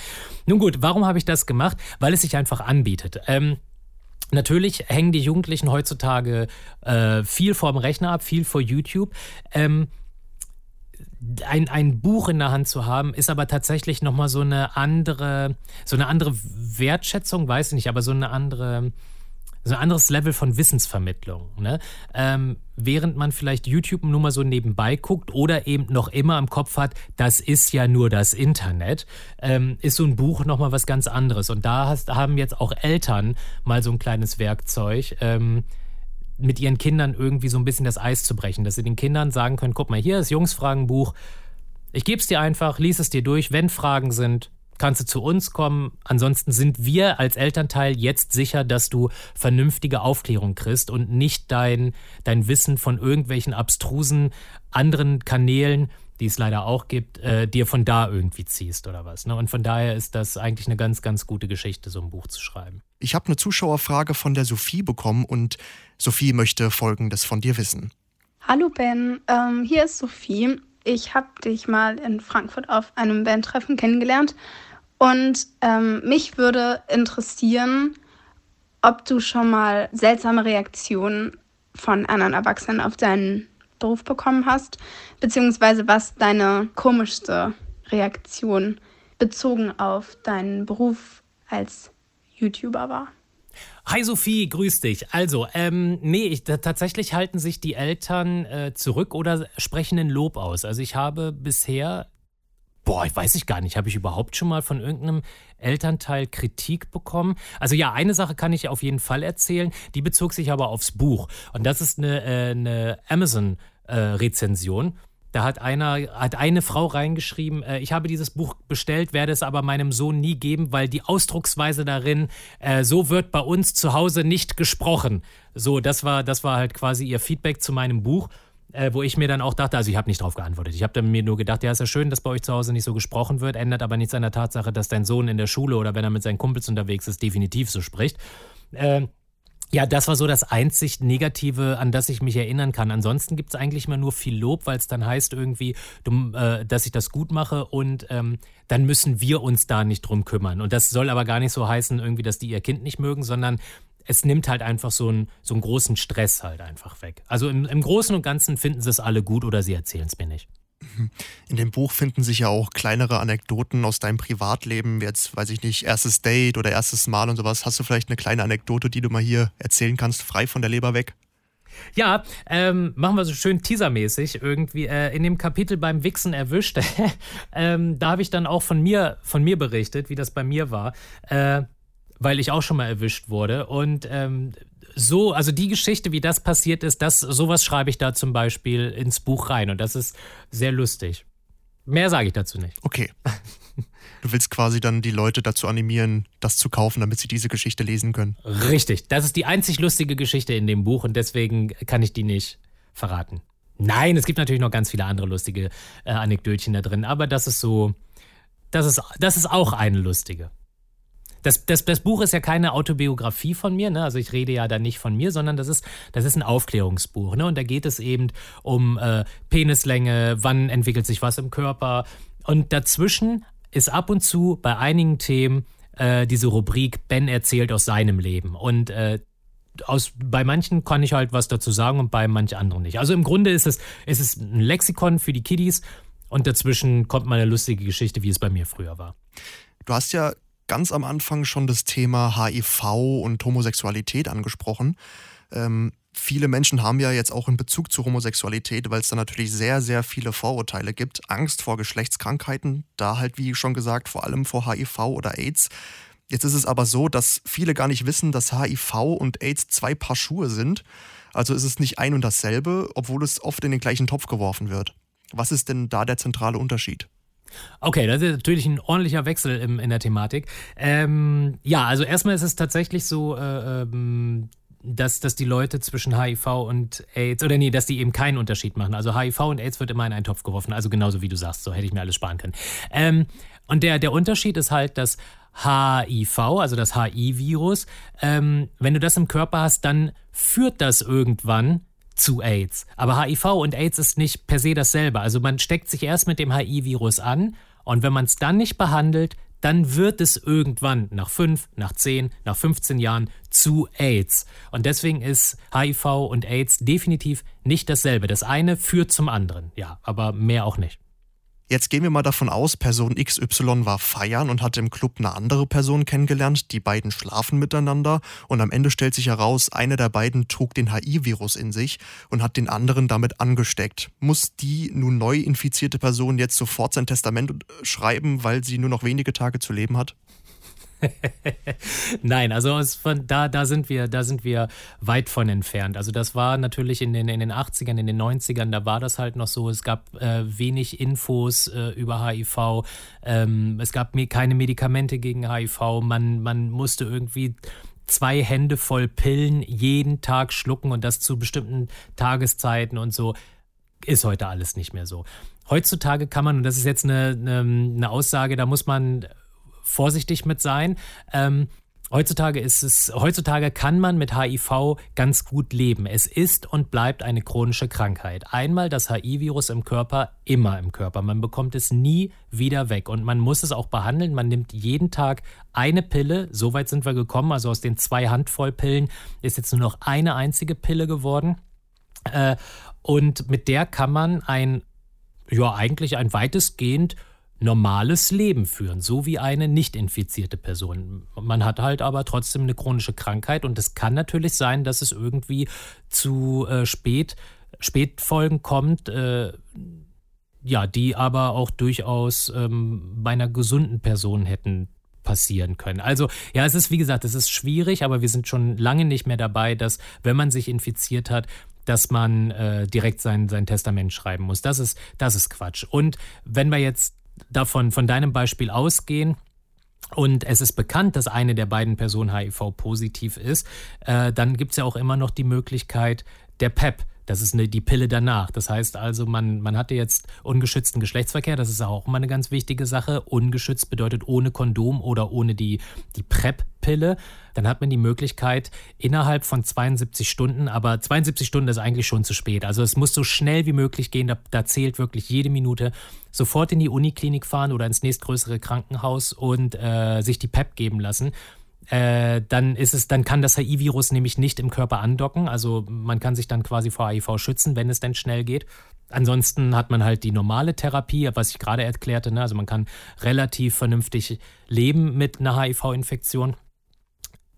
Nun gut, warum habe ich das gemacht? Weil es sich einfach anbietet. Ähm, Natürlich hängen die Jugendlichen heutzutage äh, viel vorm Rechner ab, viel vor YouTube. Ähm, ein, ein Buch in der Hand zu haben, ist aber tatsächlich nochmal so eine andere, so eine andere Wertschätzung, weiß ich nicht, aber so eine andere, so ein anderes Level von Wissensvermittlung. Ne? Ähm, während man vielleicht YouTube nur mal so nebenbei guckt oder eben noch immer im Kopf hat, das ist ja nur das Internet, ähm, ist so ein Buch nochmal was ganz anderes. Und da hast, haben jetzt auch Eltern mal so ein kleines Werkzeug. Ähm, mit ihren Kindern irgendwie so ein bisschen das Eis zu brechen, dass sie den Kindern sagen können, guck mal, hier ist Jungsfragenbuch, ich gebe es dir einfach, lies es dir durch, wenn Fragen sind, kannst du zu uns kommen. Ansonsten sind wir als Elternteil jetzt sicher, dass du vernünftige Aufklärung kriegst und nicht dein, dein Wissen von irgendwelchen abstrusen anderen Kanälen, die es leider auch gibt, äh, dir von da irgendwie ziehst oder was. Ne? Und von daher ist das eigentlich eine ganz, ganz gute Geschichte, so ein Buch zu schreiben. Ich habe eine Zuschauerfrage von der Sophie bekommen und Sophie möchte Folgendes von dir wissen. Hallo Ben, ähm, hier ist Sophie. Ich habe dich mal in Frankfurt auf einem Bandtreffen kennengelernt und ähm, mich würde interessieren, ob du schon mal seltsame Reaktionen von anderen Erwachsenen auf deinen Beruf bekommen hast, beziehungsweise was deine komischste Reaktion bezogen auf deinen Beruf als YouTuber war. Hi Sophie, grüß dich. Also, ähm, nee, ich, tatsächlich halten sich die Eltern äh, zurück oder sprechen ein Lob aus. Also ich habe bisher Boah, ich weiß ich gar nicht. Habe ich überhaupt schon mal von irgendeinem Elternteil Kritik bekommen? Also ja, eine Sache kann ich auf jeden Fall erzählen. Die bezog sich aber aufs Buch. Und das ist eine, äh, eine Amazon-Rezension. Äh, da hat einer, hat eine Frau reingeschrieben, äh, ich habe dieses Buch bestellt, werde es aber meinem Sohn nie geben, weil die Ausdrucksweise darin, äh, so wird bei uns zu Hause nicht gesprochen. So, das war, das war halt quasi ihr Feedback zu meinem Buch äh, wo ich mir dann auch dachte, also ich habe nicht darauf geantwortet. Ich habe mir nur gedacht, ja, ist ja schön, dass bei euch zu Hause nicht so gesprochen wird, ändert aber nichts an der Tatsache, dass dein Sohn in der Schule oder wenn er mit seinen Kumpels unterwegs ist, definitiv so spricht. Äh, ja, das war so das einzig Negative, an das ich mich erinnern kann. Ansonsten gibt es eigentlich immer nur viel Lob, weil es dann heißt irgendwie, du, äh, dass ich das gut mache und ähm, dann müssen wir uns da nicht drum kümmern. Und das soll aber gar nicht so heißen, irgendwie, dass die ihr Kind nicht mögen, sondern es nimmt halt einfach so einen, so einen großen Stress halt einfach weg. Also im, im Großen und Ganzen finden sie es alle gut oder sie erzählen es mir nicht. In dem Buch finden sich ja auch kleinere Anekdoten aus deinem Privatleben, jetzt weiß ich nicht, erstes Date oder erstes Mal und sowas. Hast du vielleicht eine kleine Anekdote, die du mal hier erzählen kannst, frei von der Leber weg? Ja, ähm, machen wir so schön teasermäßig irgendwie äh, in dem Kapitel beim Wichsen erwischt. ähm, da habe ich dann auch von mir, von mir berichtet, wie das bei mir war. Äh, weil ich auch schon mal erwischt wurde. Und ähm, so, also die Geschichte, wie das passiert ist, das, sowas schreibe ich da zum Beispiel ins Buch rein. Und das ist sehr lustig. Mehr sage ich dazu nicht. Okay. Du willst quasi dann die Leute dazu animieren, das zu kaufen, damit sie diese Geschichte lesen können. Richtig. Das ist die einzig lustige Geschichte in dem Buch und deswegen kann ich die nicht verraten. Nein, es gibt natürlich noch ganz viele andere lustige äh, Anekdötchen da drin, aber das ist so, das ist, das ist auch eine lustige. Das, das, das Buch ist ja keine Autobiografie von mir, ne? also ich rede ja da nicht von mir, sondern das ist, das ist ein Aufklärungsbuch. Ne? Und da geht es eben um äh, Penislänge, wann entwickelt sich was im Körper. Und dazwischen ist ab und zu bei einigen Themen äh, diese Rubrik Ben erzählt aus seinem Leben. Und äh, aus, bei manchen kann ich halt was dazu sagen und bei manch anderen nicht. Also im Grunde ist es, ist es ein Lexikon für die Kiddies und dazwischen kommt mal eine lustige Geschichte, wie es bei mir früher war. Du hast ja ganz am Anfang schon das Thema HIV und Homosexualität angesprochen. Ähm, viele Menschen haben ja jetzt auch in Bezug zu Homosexualität, weil es da natürlich sehr, sehr viele Vorurteile gibt. Angst vor Geschlechtskrankheiten, da halt, wie schon gesagt, vor allem vor HIV oder AIDS. Jetzt ist es aber so, dass viele gar nicht wissen, dass HIV und AIDS zwei Paar Schuhe sind. Also ist es nicht ein und dasselbe, obwohl es oft in den gleichen Topf geworfen wird. Was ist denn da der zentrale Unterschied? Okay, das ist natürlich ein ordentlicher Wechsel im, in der Thematik. Ähm, ja, also erstmal ist es tatsächlich so, äh, ähm, dass, dass die Leute zwischen HIV und AIDS, oder nee, dass die eben keinen Unterschied machen. Also HIV und AIDS wird immer in einen Topf geworfen, also genauso wie du sagst, so hätte ich mir alles sparen können. Ähm, und der, der Unterschied ist halt, dass HIV, also das HIV-Virus, ähm, wenn du das im Körper hast, dann führt das irgendwann zu AIDS. Aber HIV und AIDS ist nicht per se dasselbe. Also man steckt sich erst mit dem HIV-Virus an und wenn man es dann nicht behandelt, dann wird es irgendwann nach fünf, nach zehn, nach 15 Jahren zu AIDS. Und deswegen ist HIV und AIDS definitiv nicht dasselbe. Das eine führt zum anderen, ja, aber mehr auch nicht. Jetzt gehen wir mal davon aus, Person XY war feiern und hat im Club eine andere Person kennengelernt. Die beiden schlafen miteinander und am Ende stellt sich heraus, eine der beiden trug den HI-Virus in sich und hat den anderen damit angesteckt. Muss die nun neu infizierte Person jetzt sofort sein Testament schreiben, weil sie nur noch wenige Tage zu leben hat? Nein, also von, da, da, sind wir, da sind wir weit von entfernt. Also das war natürlich in den, in den 80ern, in den 90ern, da war das halt noch so. Es gab äh, wenig Infos äh, über HIV. Ähm, es gab keine Medikamente gegen HIV. Man, man musste irgendwie zwei Hände voll Pillen jeden Tag schlucken und das zu bestimmten Tageszeiten und so. Ist heute alles nicht mehr so. Heutzutage kann man, und das ist jetzt eine, eine, eine Aussage, da muss man vorsichtig mit sein. Ähm, Heutzutage ist es, heutzutage kann man mit HIV ganz gut leben. Es ist und bleibt eine chronische Krankheit. Einmal das HIV-Virus im Körper, immer im Körper. Man bekommt es nie wieder weg und man muss es auch behandeln. Man nimmt jeden Tag eine Pille. So weit sind wir gekommen. Also aus den zwei Handvoll Pillen ist jetzt nur noch eine einzige Pille geworden. Äh, und mit der kann man ein, ja, eigentlich ein weitestgehend normales Leben führen, so wie eine nicht infizierte Person. Man hat halt aber trotzdem eine chronische Krankheit und es kann natürlich sein, dass es irgendwie zu äh, spät, Spätfolgen kommt, äh, ja, die aber auch durchaus ähm, bei einer gesunden Person hätten passieren können. Also ja, es ist wie gesagt, es ist schwierig, aber wir sind schon lange nicht mehr dabei, dass wenn man sich infiziert hat, dass man äh, direkt sein, sein Testament schreiben muss. Das ist, das ist Quatsch. Und wenn wir jetzt davon, von deinem Beispiel ausgehen, und es ist bekannt, dass eine der beiden Personen HIV-positiv ist, äh, dann gibt es ja auch immer noch die Möglichkeit der PEP. Das ist eine, die Pille danach. Das heißt also, man, man hatte jetzt ungeschützten Geschlechtsverkehr. Das ist auch immer eine ganz wichtige Sache. Ungeschützt bedeutet ohne Kondom oder ohne die, die PrEP-Pille. Dann hat man die Möglichkeit innerhalb von 72 Stunden, aber 72 Stunden ist eigentlich schon zu spät. Also es muss so schnell wie möglich gehen. Da, da zählt wirklich jede Minute. Sofort in die Uniklinik fahren oder ins nächstgrößere Krankenhaus und äh, sich die PEP geben lassen äh, dann ist es, dann kann das HIV-Virus nämlich nicht im Körper andocken. Also man kann sich dann quasi vor HIV schützen, wenn es denn schnell geht. Ansonsten hat man halt die normale Therapie, was ich gerade erklärte. Ne? Also man kann relativ vernünftig leben mit einer HIV-Infektion.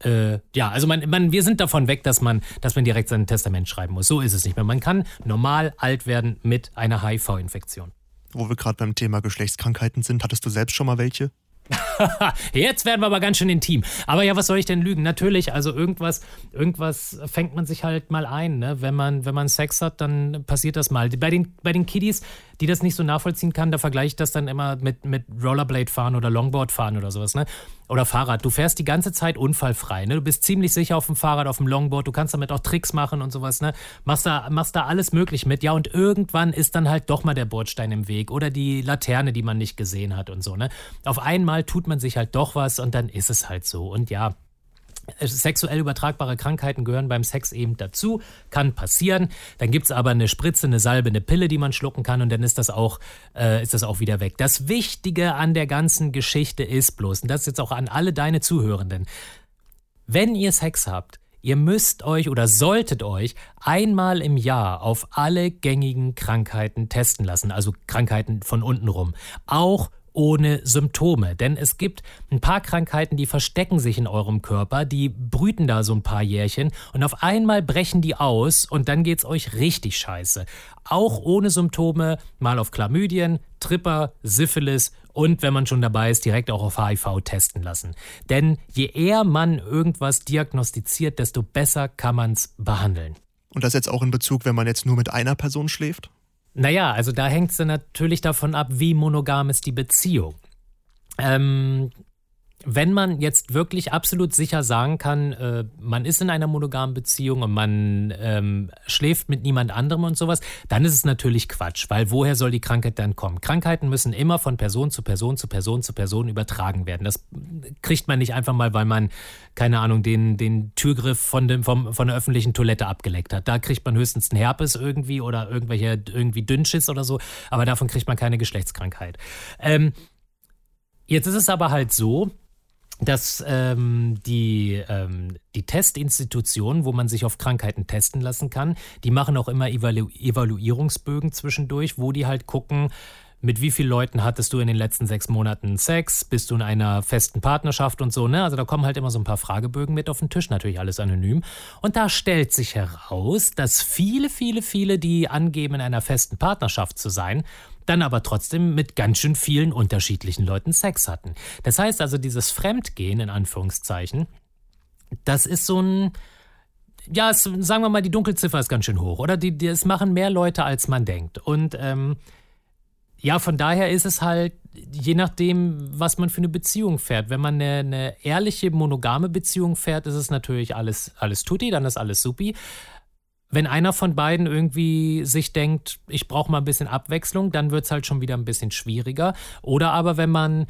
Äh, ja, also man, man, wir sind davon weg, dass man, dass man direkt sein Testament schreiben muss. So ist es nicht mehr. Man kann normal alt werden mit einer HIV-Infektion. Wo wir gerade beim Thema Geschlechtskrankheiten sind, hattest du selbst schon mal welche? Jetzt werden wir aber ganz schön intim. Aber ja, was soll ich denn lügen? Natürlich, also irgendwas, irgendwas fängt man sich halt mal ein. Ne? Wenn, man, wenn man Sex hat, dann passiert das mal. Bei den, bei den Kiddies, die das nicht so nachvollziehen kann, da vergleiche ich das dann immer mit, mit Rollerblade fahren oder Longboard fahren oder sowas. Ne? Oder Fahrrad. Du fährst die ganze Zeit unfallfrei. Ne? Du bist ziemlich sicher auf dem Fahrrad, auf dem Longboard. Du kannst damit auch Tricks machen und sowas. Ne? Machst, da, machst da alles möglich mit. Ja, und irgendwann ist dann halt doch mal der Bordstein im Weg oder die Laterne, die man nicht gesehen hat und so. Ne? Auf einmal tut man sich halt doch was und dann ist es halt so. Und ja, Sexuell übertragbare Krankheiten gehören beim Sex eben dazu, kann passieren. Dann gibt es aber eine Spritze, eine Salbe, eine Pille, die man schlucken kann und dann ist das, auch, äh, ist das auch wieder weg. Das Wichtige an der ganzen Geschichte ist bloß, und das jetzt auch an alle deine Zuhörenden, wenn ihr Sex habt, ihr müsst euch oder solltet euch einmal im Jahr auf alle gängigen Krankheiten testen lassen, also Krankheiten von unten rum. Auch ohne Symptome. Denn es gibt ein paar Krankheiten, die verstecken sich in eurem Körper, die brüten da so ein paar Jährchen und auf einmal brechen die aus und dann geht's euch richtig scheiße. Auch ohne Symptome, mal auf Chlamydien, Tripper, Syphilis und wenn man schon dabei ist, direkt auch auf HIV testen lassen. Denn je eher man irgendwas diagnostiziert, desto besser kann man es behandeln. Und das jetzt auch in Bezug, wenn man jetzt nur mit einer Person schläft? Naja, also da hängt es natürlich davon ab, wie monogam ist die Beziehung. Ähm, wenn man jetzt wirklich absolut sicher sagen kann, äh, man ist in einer monogamen Beziehung und man ähm, schläft mit niemand anderem und sowas, dann ist es natürlich Quatsch, weil woher soll die Krankheit dann kommen? Krankheiten müssen immer von Person zu Person zu Person zu Person übertragen werden. Das kriegt man nicht einfach mal, weil man, keine Ahnung, den, den Türgriff von, dem, vom, von der öffentlichen Toilette abgeleckt hat. Da kriegt man höchstens einen Herpes irgendwie oder irgendwelche irgendwie Dünnschiss oder so, aber davon kriegt man keine Geschlechtskrankheit. Ähm, Jetzt ist es aber halt so, dass ähm, die, ähm, die Testinstitutionen, wo man sich auf Krankheiten testen lassen kann, die machen auch immer Evalu Evaluierungsbögen zwischendurch, wo die halt gucken, mit wie vielen Leuten hattest du in den letzten sechs Monaten Sex, bist du in einer festen Partnerschaft und so, ne? Also da kommen halt immer so ein paar Fragebögen mit auf den Tisch, natürlich alles anonym. Und da stellt sich heraus, dass viele, viele, viele, die angeben, in einer festen Partnerschaft zu sein, dann aber trotzdem mit ganz schön vielen unterschiedlichen Leuten Sex hatten. Das heißt also, dieses Fremdgehen in Anführungszeichen, das ist so ein, ja, es, sagen wir mal, die Dunkelziffer ist ganz schön hoch, oder? Die, die, es machen mehr Leute, als man denkt. Und ähm, ja, von daher ist es halt, je nachdem, was man für eine Beziehung fährt. Wenn man eine, eine ehrliche, monogame Beziehung fährt, ist es natürlich alles, alles tutti, dann ist alles supi wenn einer von beiden irgendwie sich denkt, ich brauche mal ein bisschen Abwechslung, dann wird es halt schon wieder ein bisschen schwieriger. Oder aber wenn man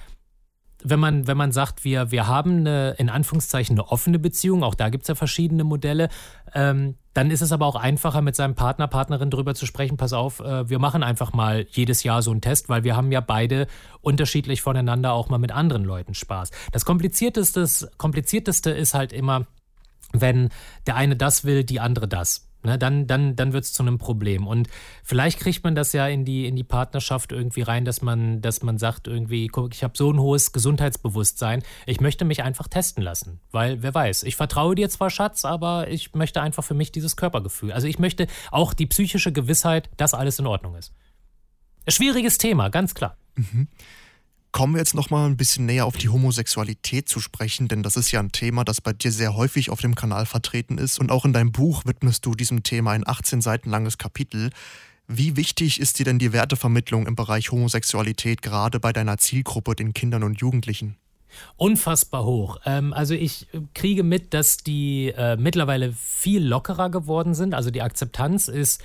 wenn man, wenn man sagt, wir, wir haben eine, in Anführungszeichen, eine offene Beziehung, auch da gibt es ja verschiedene Modelle, ähm, dann ist es aber auch einfacher, mit seinem Partner, Partnerin drüber zu sprechen, pass auf, äh, wir machen einfach mal jedes Jahr so einen Test, weil wir haben ja beide unterschiedlich voneinander auch mal mit anderen Leuten Spaß. Das Komplizierteste, Komplizierteste ist halt immer, wenn der eine das will, die andere das. Ne, dann dann, dann wird es zu einem Problem. Und vielleicht kriegt man das ja in die, in die Partnerschaft irgendwie rein, dass man, dass man sagt, irgendwie, guck, ich habe so ein hohes Gesundheitsbewusstsein, ich möchte mich einfach testen lassen. Weil, wer weiß, ich vertraue dir zwar, Schatz, aber ich möchte einfach für mich dieses Körpergefühl. Also ich möchte auch die psychische Gewissheit, dass alles in Ordnung ist. Schwieriges Thema, ganz klar. Mhm kommen wir jetzt noch mal ein bisschen näher auf die Homosexualität zu sprechen, denn das ist ja ein Thema, das bei dir sehr häufig auf dem Kanal vertreten ist und auch in deinem Buch widmest du diesem Thema ein 18 Seiten langes Kapitel. Wie wichtig ist dir denn die Wertevermittlung im Bereich Homosexualität gerade bei deiner Zielgruppe, den Kindern und Jugendlichen? Unfassbar hoch. Ähm, also ich kriege mit, dass die äh, mittlerweile viel lockerer geworden sind. Also die Akzeptanz ist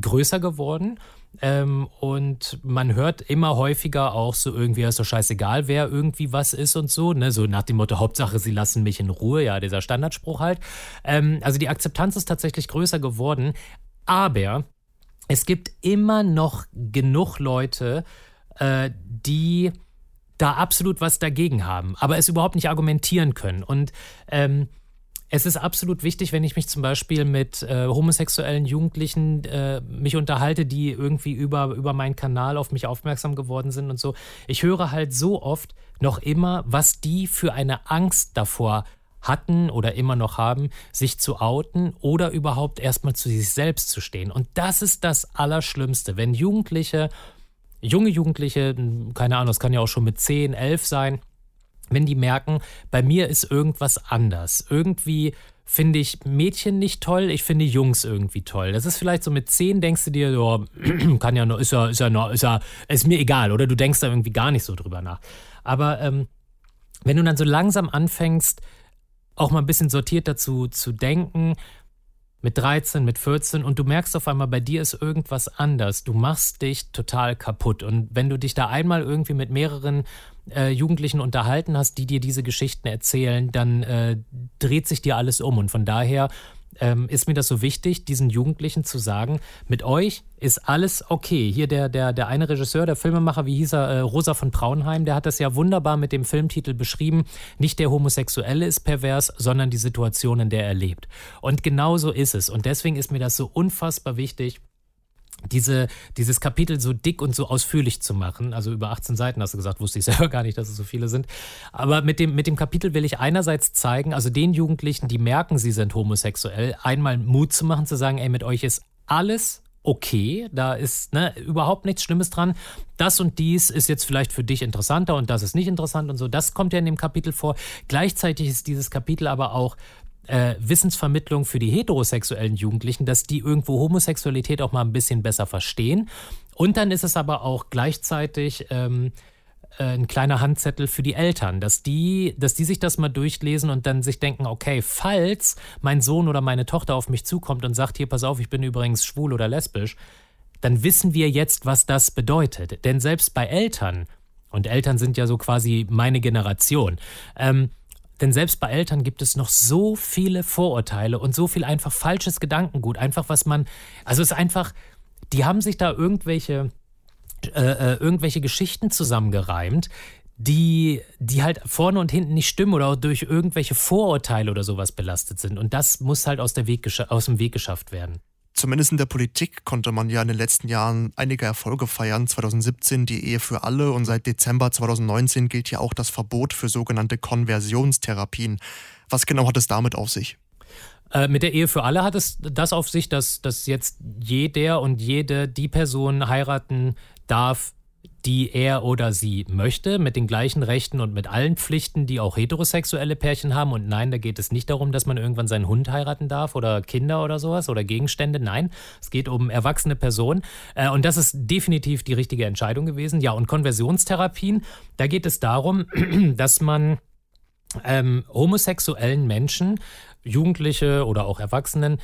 größer geworden. Ähm, und man hört immer häufiger auch so irgendwie, ist doch scheißegal, wer irgendwie was ist und so, ne? So nach dem Motto, Hauptsache, sie lassen mich in Ruhe, ja, dieser Standardspruch halt. Ähm, also die Akzeptanz ist tatsächlich größer geworden, aber es gibt immer noch genug Leute, äh, die da absolut was dagegen haben, aber es überhaupt nicht argumentieren können. Und ähm, es ist absolut wichtig, wenn ich mich zum Beispiel mit äh, homosexuellen Jugendlichen äh, mich unterhalte, die irgendwie über, über meinen Kanal auf mich aufmerksam geworden sind und so. Ich höre halt so oft noch immer, was die für eine Angst davor hatten oder immer noch haben, sich zu outen oder überhaupt erstmal zu sich selbst zu stehen. Und das ist das Allerschlimmste, wenn Jugendliche, junge Jugendliche, keine Ahnung, es kann ja auch schon mit 10, 11 sein, wenn die merken, bei mir ist irgendwas anders. Irgendwie finde ich Mädchen nicht toll, ich finde Jungs irgendwie toll. Das ist vielleicht so mit zehn denkst du dir, ja, kann ja noch, ist ja, ist ja noch, ist ja, ist mir egal, oder du denkst da irgendwie gar nicht so drüber nach. Aber ähm, wenn du dann so langsam anfängst, auch mal ein bisschen sortiert dazu zu denken, mit 13, mit 14 und du merkst auf einmal, bei dir ist irgendwas anders. Du machst dich total kaputt. Und wenn du dich da einmal irgendwie mit mehreren äh, Jugendlichen unterhalten hast, die dir diese Geschichten erzählen, dann äh, dreht sich dir alles um. Und von daher ähm, ist mir das so wichtig, diesen Jugendlichen zu sagen, mit euch ist alles okay. Hier der, der, der eine Regisseur, der Filmemacher, wie hieß er, äh, Rosa von Braunheim, der hat das ja wunderbar mit dem Filmtitel beschrieben. Nicht der Homosexuelle ist pervers, sondern die Situation, in der er lebt. Und genau so ist es. Und deswegen ist mir das so unfassbar wichtig, diese, dieses Kapitel so dick und so ausführlich zu machen. Also über 18 Seiten hast du gesagt, wusste ich selber gar nicht, dass es so viele sind. Aber mit dem, mit dem Kapitel will ich einerseits zeigen, also den Jugendlichen, die merken, sie sind homosexuell, einmal Mut zu machen, zu sagen, ey, mit euch ist alles okay, da ist ne, überhaupt nichts Schlimmes dran. Das und dies ist jetzt vielleicht für dich interessanter und das ist nicht interessant und so. Das kommt ja in dem Kapitel vor. Gleichzeitig ist dieses Kapitel aber auch äh, Wissensvermittlung für die heterosexuellen Jugendlichen, dass die irgendwo Homosexualität auch mal ein bisschen besser verstehen. Und dann ist es aber auch gleichzeitig ähm, äh, ein kleiner Handzettel für die Eltern, dass die, dass die sich das mal durchlesen und dann sich denken, okay, falls mein Sohn oder meine Tochter auf mich zukommt und sagt, hier, pass auf, ich bin übrigens schwul oder lesbisch, dann wissen wir jetzt, was das bedeutet. Denn selbst bei Eltern, und Eltern sind ja so quasi meine Generation, ähm, denn selbst bei Eltern gibt es noch so viele Vorurteile und so viel einfach falsches Gedankengut. Einfach was man, also es ist einfach, die haben sich da irgendwelche äh, äh, irgendwelche Geschichten zusammengereimt, die, die halt vorne und hinten nicht stimmen oder durch irgendwelche Vorurteile oder sowas belastet sind. Und das muss halt aus, der Weg, aus dem Weg geschafft werden. Zumindest in der Politik konnte man ja in den letzten Jahren einige Erfolge feiern. 2017 die Ehe für alle und seit Dezember 2019 gilt ja auch das Verbot für sogenannte Konversionstherapien. Was genau hat es damit auf sich? Äh, mit der Ehe für alle hat es das auf sich, dass, dass jetzt jeder und jede die Person heiraten darf, die er oder sie möchte, mit den gleichen Rechten und mit allen Pflichten, die auch heterosexuelle Pärchen haben. Und nein, da geht es nicht darum, dass man irgendwann seinen Hund heiraten darf oder Kinder oder sowas oder Gegenstände. Nein, es geht um erwachsene Personen. Äh, und das ist definitiv die richtige Entscheidung gewesen. Ja, und Konversionstherapien, da geht es darum, dass man ähm, homosexuellen Menschen, Jugendliche oder auch Erwachsenen,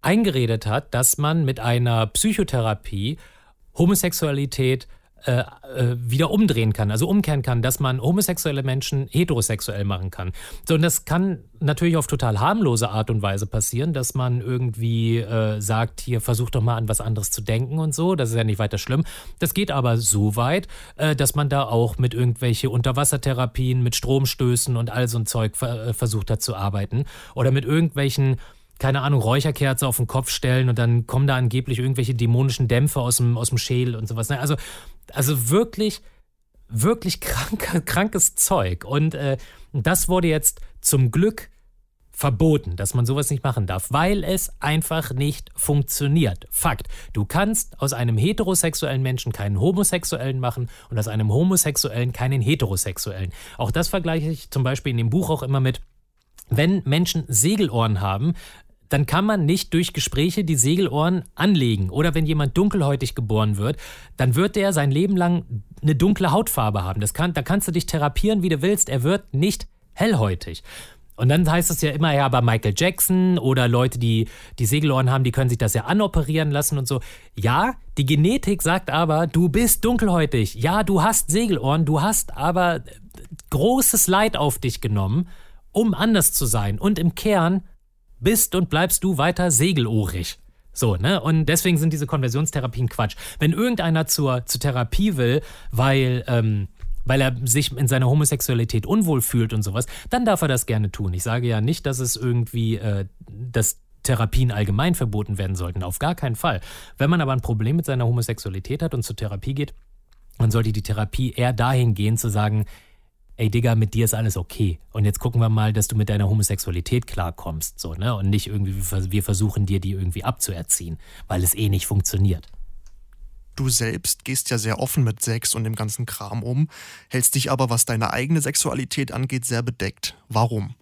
eingeredet hat, dass man mit einer Psychotherapie Homosexualität äh, äh, wieder umdrehen kann, also umkehren kann, dass man homosexuelle Menschen heterosexuell machen kann. So, und das kann natürlich auf total harmlose Art und Weise passieren, dass man irgendwie äh, sagt, hier versucht doch mal an was anderes zu denken und so, das ist ja nicht weiter schlimm. Das geht aber so weit, äh, dass man da auch mit irgendwelche Unterwassertherapien, mit Stromstößen und all so ein Zeug äh, versucht hat zu arbeiten oder mit irgendwelchen keine Ahnung, Räucherkerze auf den Kopf stellen und dann kommen da angeblich irgendwelche dämonischen Dämpfe aus dem, aus dem Schädel und sowas. Ne? Also, also wirklich, wirklich krank, krankes Zeug. Und äh, das wurde jetzt zum Glück verboten, dass man sowas nicht machen darf, weil es einfach nicht funktioniert. Fakt. Du kannst aus einem heterosexuellen Menschen keinen homosexuellen machen und aus einem homosexuellen keinen heterosexuellen. Auch das vergleiche ich zum Beispiel in dem Buch auch immer mit, wenn Menschen Segelohren haben, dann kann man nicht durch Gespräche die Segelohren anlegen. Oder wenn jemand dunkelhäutig geboren wird, dann wird der sein Leben lang eine dunkle Hautfarbe haben. Das kann, da kannst du dich therapieren, wie du willst. Er wird nicht hellhäutig. Und dann heißt es ja immer, ja, aber Michael Jackson oder Leute, die die Segelohren haben, die können sich das ja anoperieren lassen und so. Ja, die Genetik sagt aber, du bist dunkelhäutig. Ja, du hast Segelohren, du hast aber großes Leid auf dich genommen, um anders zu sein. Und im Kern bist und bleibst du weiter segelohrig. So, ne? Und deswegen sind diese Konversionstherapien Quatsch. Wenn irgendeiner zur, zur Therapie will, weil, ähm, weil er sich in seiner Homosexualität unwohl fühlt und sowas, dann darf er das gerne tun. Ich sage ja nicht, dass es irgendwie, äh, dass Therapien allgemein verboten werden sollten. Auf gar keinen Fall. Wenn man aber ein Problem mit seiner Homosexualität hat und zur Therapie geht, dann sollte die Therapie eher dahin gehen, zu sagen, ey Digga, mit dir ist alles okay. Und jetzt gucken wir mal, dass du mit deiner Homosexualität klarkommst, so, ne? Und nicht irgendwie, wir versuchen dir die irgendwie abzuerziehen, weil es eh nicht funktioniert. Du selbst gehst ja sehr offen mit Sex und dem ganzen Kram um, hältst dich aber, was deine eigene Sexualität angeht, sehr bedeckt. Warum?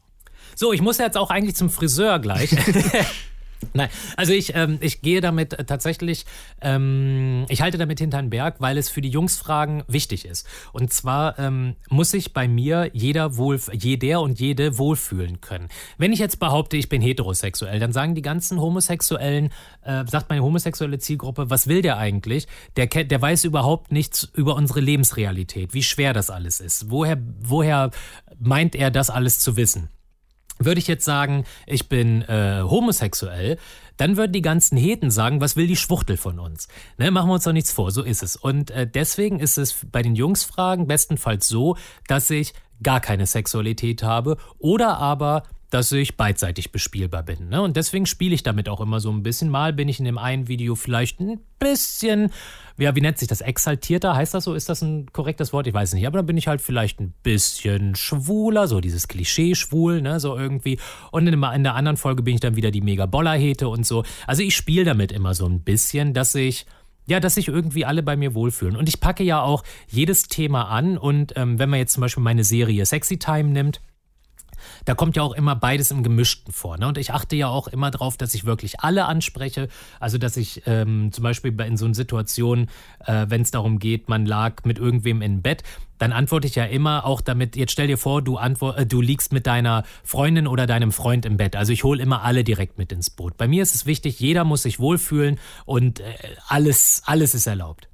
So, ich muss jetzt auch eigentlich zum Friseur gleich. Nein, also ich, ähm, ich gehe damit tatsächlich, ähm, ich halte damit hinter den Berg, weil es für die Jungsfragen wichtig ist. Und zwar ähm, muss sich bei mir jeder wohl, jeder und jede wohlfühlen können. Wenn ich jetzt behaupte, ich bin heterosexuell, dann sagen die ganzen Homosexuellen, äh, sagt meine homosexuelle Zielgruppe, was will der eigentlich? Der, der weiß überhaupt nichts über unsere Lebensrealität, wie schwer das alles ist. Woher, woher meint er das alles zu wissen? Würde ich jetzt sagen, ich bin äh, homosexuell, dann würden die ganzen Heten sagen, was will die Schwuchtel von uns? Ne, machen wir uns doch nichts vor, so ist es. Und äh, deswegen ist es bei den Jungsfragen bestenfalls so, dass ich gar keine Sexualität habe oder aber dass ich beidseitig bespielbar bin. Ne? Und deswegen spiele ich damit auch immer so ein bisschen. Mal bin ich in dem einen Video vielleicht ein bisschen, ja, wie nennt sich das, exaltierter? Heißt das so? Ist das ein korrektes Wort? Ich weiß nicht. Aber dann bin ich halt vielleicht ein bisschen schwuler, so dieses Klischee-schwul, ne, so irgendwie. Und in, in der anderen Folge bin ich dann wieder die Mega-Boller-Hete und so. Also ich spiele damit immer so ein bisschen, dass ich ja, dass sich irgendwie alle bei mir wohlfühlen. Und ich packe ja auch jedes Thema an. Und ähm, wenn man jetzt zum Beispiel meine Serie Sexy Time nimmt, da kommt ja auch immer beides im Gemischten vor. Ne? Und ich achte ja auch immer darauf, dass ich wirklich alle anspreche. Also, dass ich ähm, zum Beispiel in so einer Situation, äh, wenn es darum geht, man lag mit irgendwem im Bett, dann antworte ich ja immer auch damit, jetzt stell dir vor, du, antwort, äh, du liegst mit deiner Freundin oder deinem Freund im Bett. Also ich hole immer alle direkt mit ins Boot. Bei mir ist es wichtig, jeder muss sich wohlfühlen und äh, alles, alles ist erlaubt.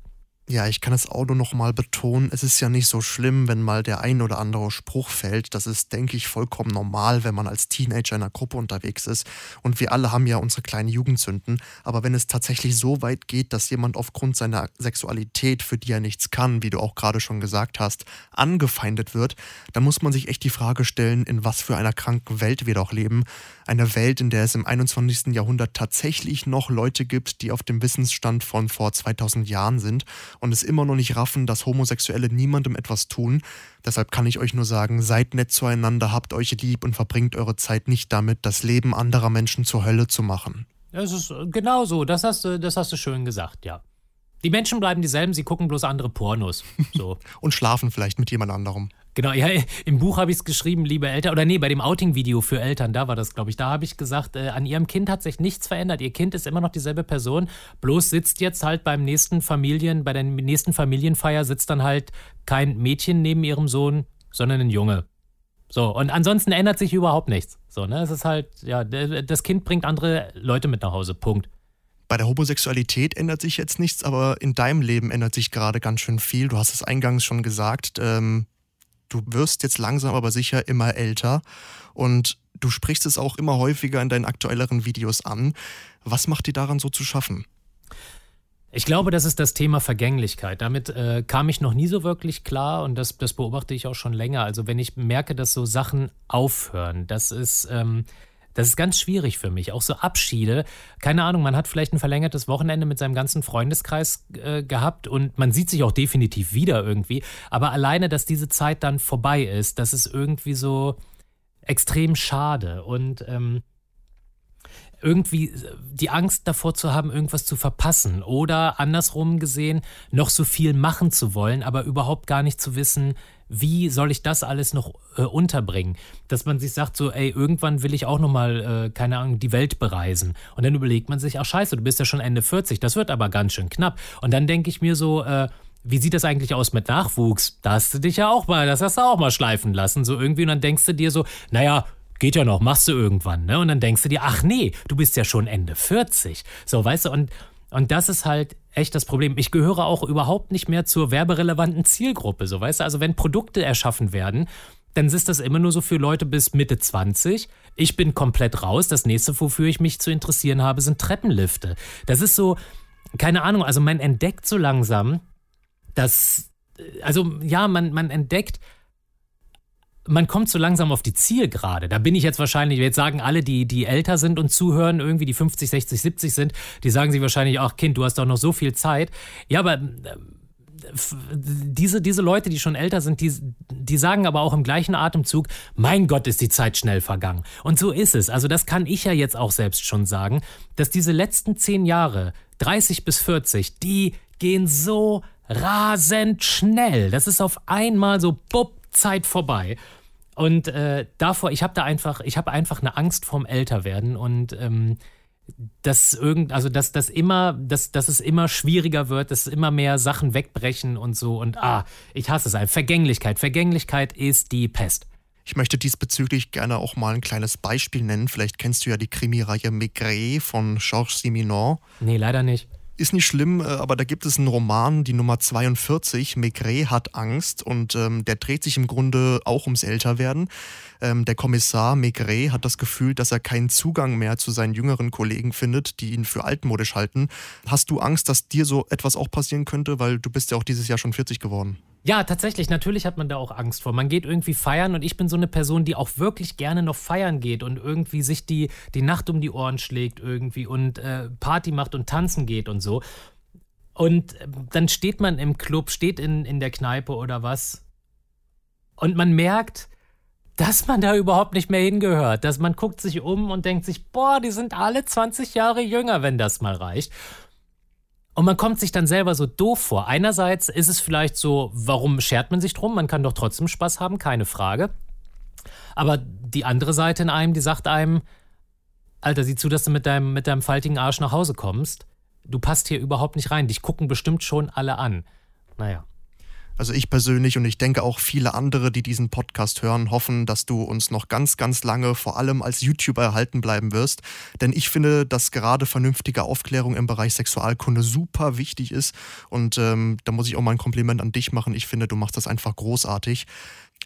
Ja, ich kann es auch nur noch mal betonen, es ist ja nicht so schlimm, wenn mal der ein oder andere Spruch fällt. Das ist, denke ich, vollkommen normal, wenn man als Teenager in einer Gruppe unterwegs ist. Und wir alle haben ja unsere kleinen Jugendsünden. Aber wenn es tatsächlich so weit geht, dass jemand aufgrund seiner Sexualität, für die er nichts kann, wie du auch gerade schon gesagt hast, angefeindet wird, dann muss man sich echt die Frage stellen, in was für einer kranken Welt wir doch leben. Eine Welt, in der es im 21. Jahrhundert tatsächlich noch Leute gibt, die auf dem Wissensstand von vor 2000 Jahren sind und es immer noch nicht raffen, dass Homosexuelle niemandem etwas tun. Deshalb kann ich euch nur sagen, seid nett zueinander, habt euch lieb und verbringt eure Zeit nicht damit, das Leben anderer Menschen zur Hölle zu machen. Das ist genau so, das hast du, das hast du schön gesagt, ja. Die Menschen bleiben dieselben, sie gucken bloß andere Pornos. So. und schlafen vielleicht mit jemand anderem. Genau, ja, im Buch habe ich es geschrieben, liebe Eltern, oder nee, bei dem Outing-Video für Eltern, da war das, glaube ich, da habe ich gesagt, äh, an ihrem Kind hat sich nichts verändert. Ihr Kind ist immer noch dieselbe Person, bloß sitzt jetzt halt beim nächsten Familien, bei der nächsten Familienfeier sitzt dann halt kein Mädchen neben ihrem Sohn, sondern ein Junge. So, und ansonsten ändert sich überhaupt nichts. So, ne, es ist halt, ja, das Kind bringt andere Leute mit nach Hause, Punkt. Bei der Homosexualität ändert sich jetzt nichts, aber in deinem Leben ändert sich gerade ganz schön viel. Du hast es eingangs schon gesagt. Ähm, du wirst jetzt langsam aber sicher immer älter und du sprichst es auch immer häufiger in deinen aktuelleren Videos an. Was macht dir daran so zu schaffen? Ich glaube, das ist das Thema Vergänglichkeit. Damit äh, kam ich noch nie so wirklich klar und das, das beobachte ich auch schon länger. Also wenn ich merke, dass so Sachen aufhören, das ist... Ähm, das ist ganz schwierig für mich. Auch so Abschiede. Keine Ahnung, man hat vielleicht ein verlängertes Wochenende mit seinem ganzen Freundeskreis äh, gehabt und man sieht sich auch definitiv wieder irgendwie. Aber alleine, dass diese Zeit dann vorbei ist, das ist irgendwie so extrem schade. Und ähm, irgendwie die Angst davor zu haben, irgendwas zu verpassen oder andersrum gesehen, noch so viel machen zu wollen, aber überhaupt gar nicht zu wissen, wie soll ich das alles noch äh, unterbringen? Dass man sich sagt, so, ey, irgendwann will ich auch nochmal, äh, keine Ahnung, die Welt bereisen. Und dann überlegt man sich, ach scheiße, du bist ja schon Ende 40, das wird aber ganz schön knapp. Und dann denke ich mir so, äh, wie sieht das eigentlich aus mit Nachwuchs? Da hast du dich ja auch mal, das hast du auch mal schleifen lassen, so irgendwie. Und dann denkst du dir so, naja, geht ja noch, machst du irgendwann, ne? Und dann denkst du dir, ach nee, du bist ja schon Ende 40. So, weißt du, und, und das ist halt echt das Problem. Ich gehöre auch überhaupt nicht mehr zur werberelevanten Zielgruppe, so, weißt du? Also, wenn Produkte erschaffen werden, dann ist das immer nur so für Leute bis Mitte 20. Ich bin komplett raus. Das nächste, wofür ich mich zu interessieren habe, sind Treppenlifte. Das ist so, keine Ahnung, also man entdeckt so langsam, dass, also ja, man, man entdeckt, man kommt so langsam auf die Zielgerade. Da bin ich jetzt wahrscheinlich, jetzt sagen alle, die, die älter sind und zuhören, irgendwie die 50, 60, 70 sind, die sagen sich wahrscheinlich, ach Kind, du hast doch noch so viel Zeit. Ja, aber äh, diese, diese Leute, die schon älter sind, die, die sagen aber auch im gleichen Atemzug, mein Gott, ist die Zeit schnell vergangen. Und so ist es. Also das kann ich ja jetzt auch selbst schon sagen, dass diese letzten zehn Jahre, 30 bis 40, die gehen so rasend schnell. Das ist auf einmal so, bupp, Zeit vorbei. Und äh, davor, ich habe da einfach, ich habe einfach eine Angst vorm Älterwerden und ähm, dass irgend, also dass das immer, dass, dass es immer schwieriger wird, dass immer mehr Sachen wegbrechen und so. Und ah, ich hasse es einfach. Vergänglichkeit. Vergänglichkeit ist die Pest. Ich möchte diesbezüglich gerne auch mal ein kleines Beispiel nennen. Vielleicht kennst du ja die Krimireihe Maigret von Georges Simenon. Nee, leider nicht. Ist nicht schlimm, äh, aber da gibt es einen Roman, die Nummer 42, Maigret hat Angst und ähm, der dreht sich im Grunde auch ums Älterwerden. Ähm, der Kommissar Maigret hat das Gefühl, dass er keinen Zugang mehr zu seinen jüngeren Kollegen findet, die ihn für altmodisch halten. Hast du Angst, dass dir so etwas auch passieren könnte, weil du bist ja auch dieses Jahr schon 40 geworden? Ja, tatsächlich, natürlich hat man da auch Angst vor. Man geht irgendwie feiern und ich bin so eine Person, die auch wirklich gerne noch feiern geht und irgendwie sich die, die Nacht um die Ohren schlägt irgendwie und äh, Party macht und tanzen geht und so. Und äh, dann steht man im Club, steht in, in der Kneipe oder was und man merkt, dass man da überhaupt nicht mehr hingehört. Dass man guckt sich um und denkt sich, boah, die sind alle 20 Jahre jünger, wenn das mal reicht. Und man kommt sich dann selber so doof vor. Einerseits ist es vielleicht so, warum schert man sich drum? Man kann doch trotzdem Spaß haben, keine Frage. Aber die andere Seite in einem, die sagt einem, Alter, sieh zu, dass du mit deinem, mit deinem faltigen Arsch nach Hause kommst. Du passt hier überhaupt nicht rein. Dich gucken bestimmt schon alle an. Naja. Also ich persönlich und ich denke auch viele andere, die diesen Podcast hören, hoffen, dass du uns noch ganz, ganz lange vor allem als YouTuber erhalten bleiben wirst. Denn ich finde, dass gerade vernünftige Aufklärung im Bereich Sexualkunde super wichtig ist. Und ähm, da muss ich auch mal ein Kompliment an dich machen. Ich finde, du machst das einfach großartig.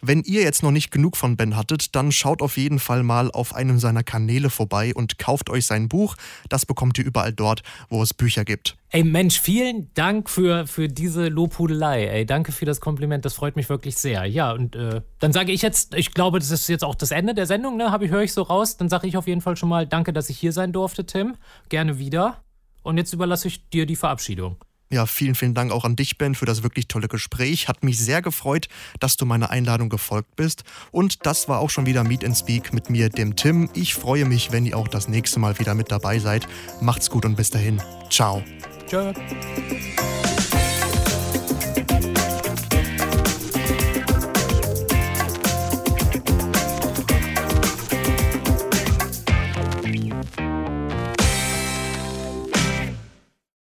Wenn ihr jetzt noch nicht genug von Ben hattet, dann schaut auf jeden Fall mal auf einem seiner Kanäle vorbei und kauft euch sein Buch. Das bekommt ihr überall dort, wo es Bücher gibt. Ey Mensch, vielen Dank für, für diese Lobhudelei. Ey, danke für das Kompliment, das freut mich wirklich sehr. Ja, und äh, dann sage ich jetzt, ich glaube, das ist jetzt auch das Ende der Sendung, ne? ich, höre ich so raus. Dann sage ich auf jeden Fall schon mal danke, dass ich hier sein durfte, Tim. Gerne wieder. Und jetzt überlasse ich dir die Verabschiedung. Ja, vielen, vielen Dank auch an dich, Ben, für das wirklich tolle Gespräch. Hat mich sehr gefreut, dass du meiner Einladung gefolgt bist. Und das war auch schon wieder Meet and Speak mit mir, dem Tim. Ich freue mich, wenn ihr auch das nächste Mal wieder mit dabei seid. Macht's gut und bis dahin. Ciao. Tschö.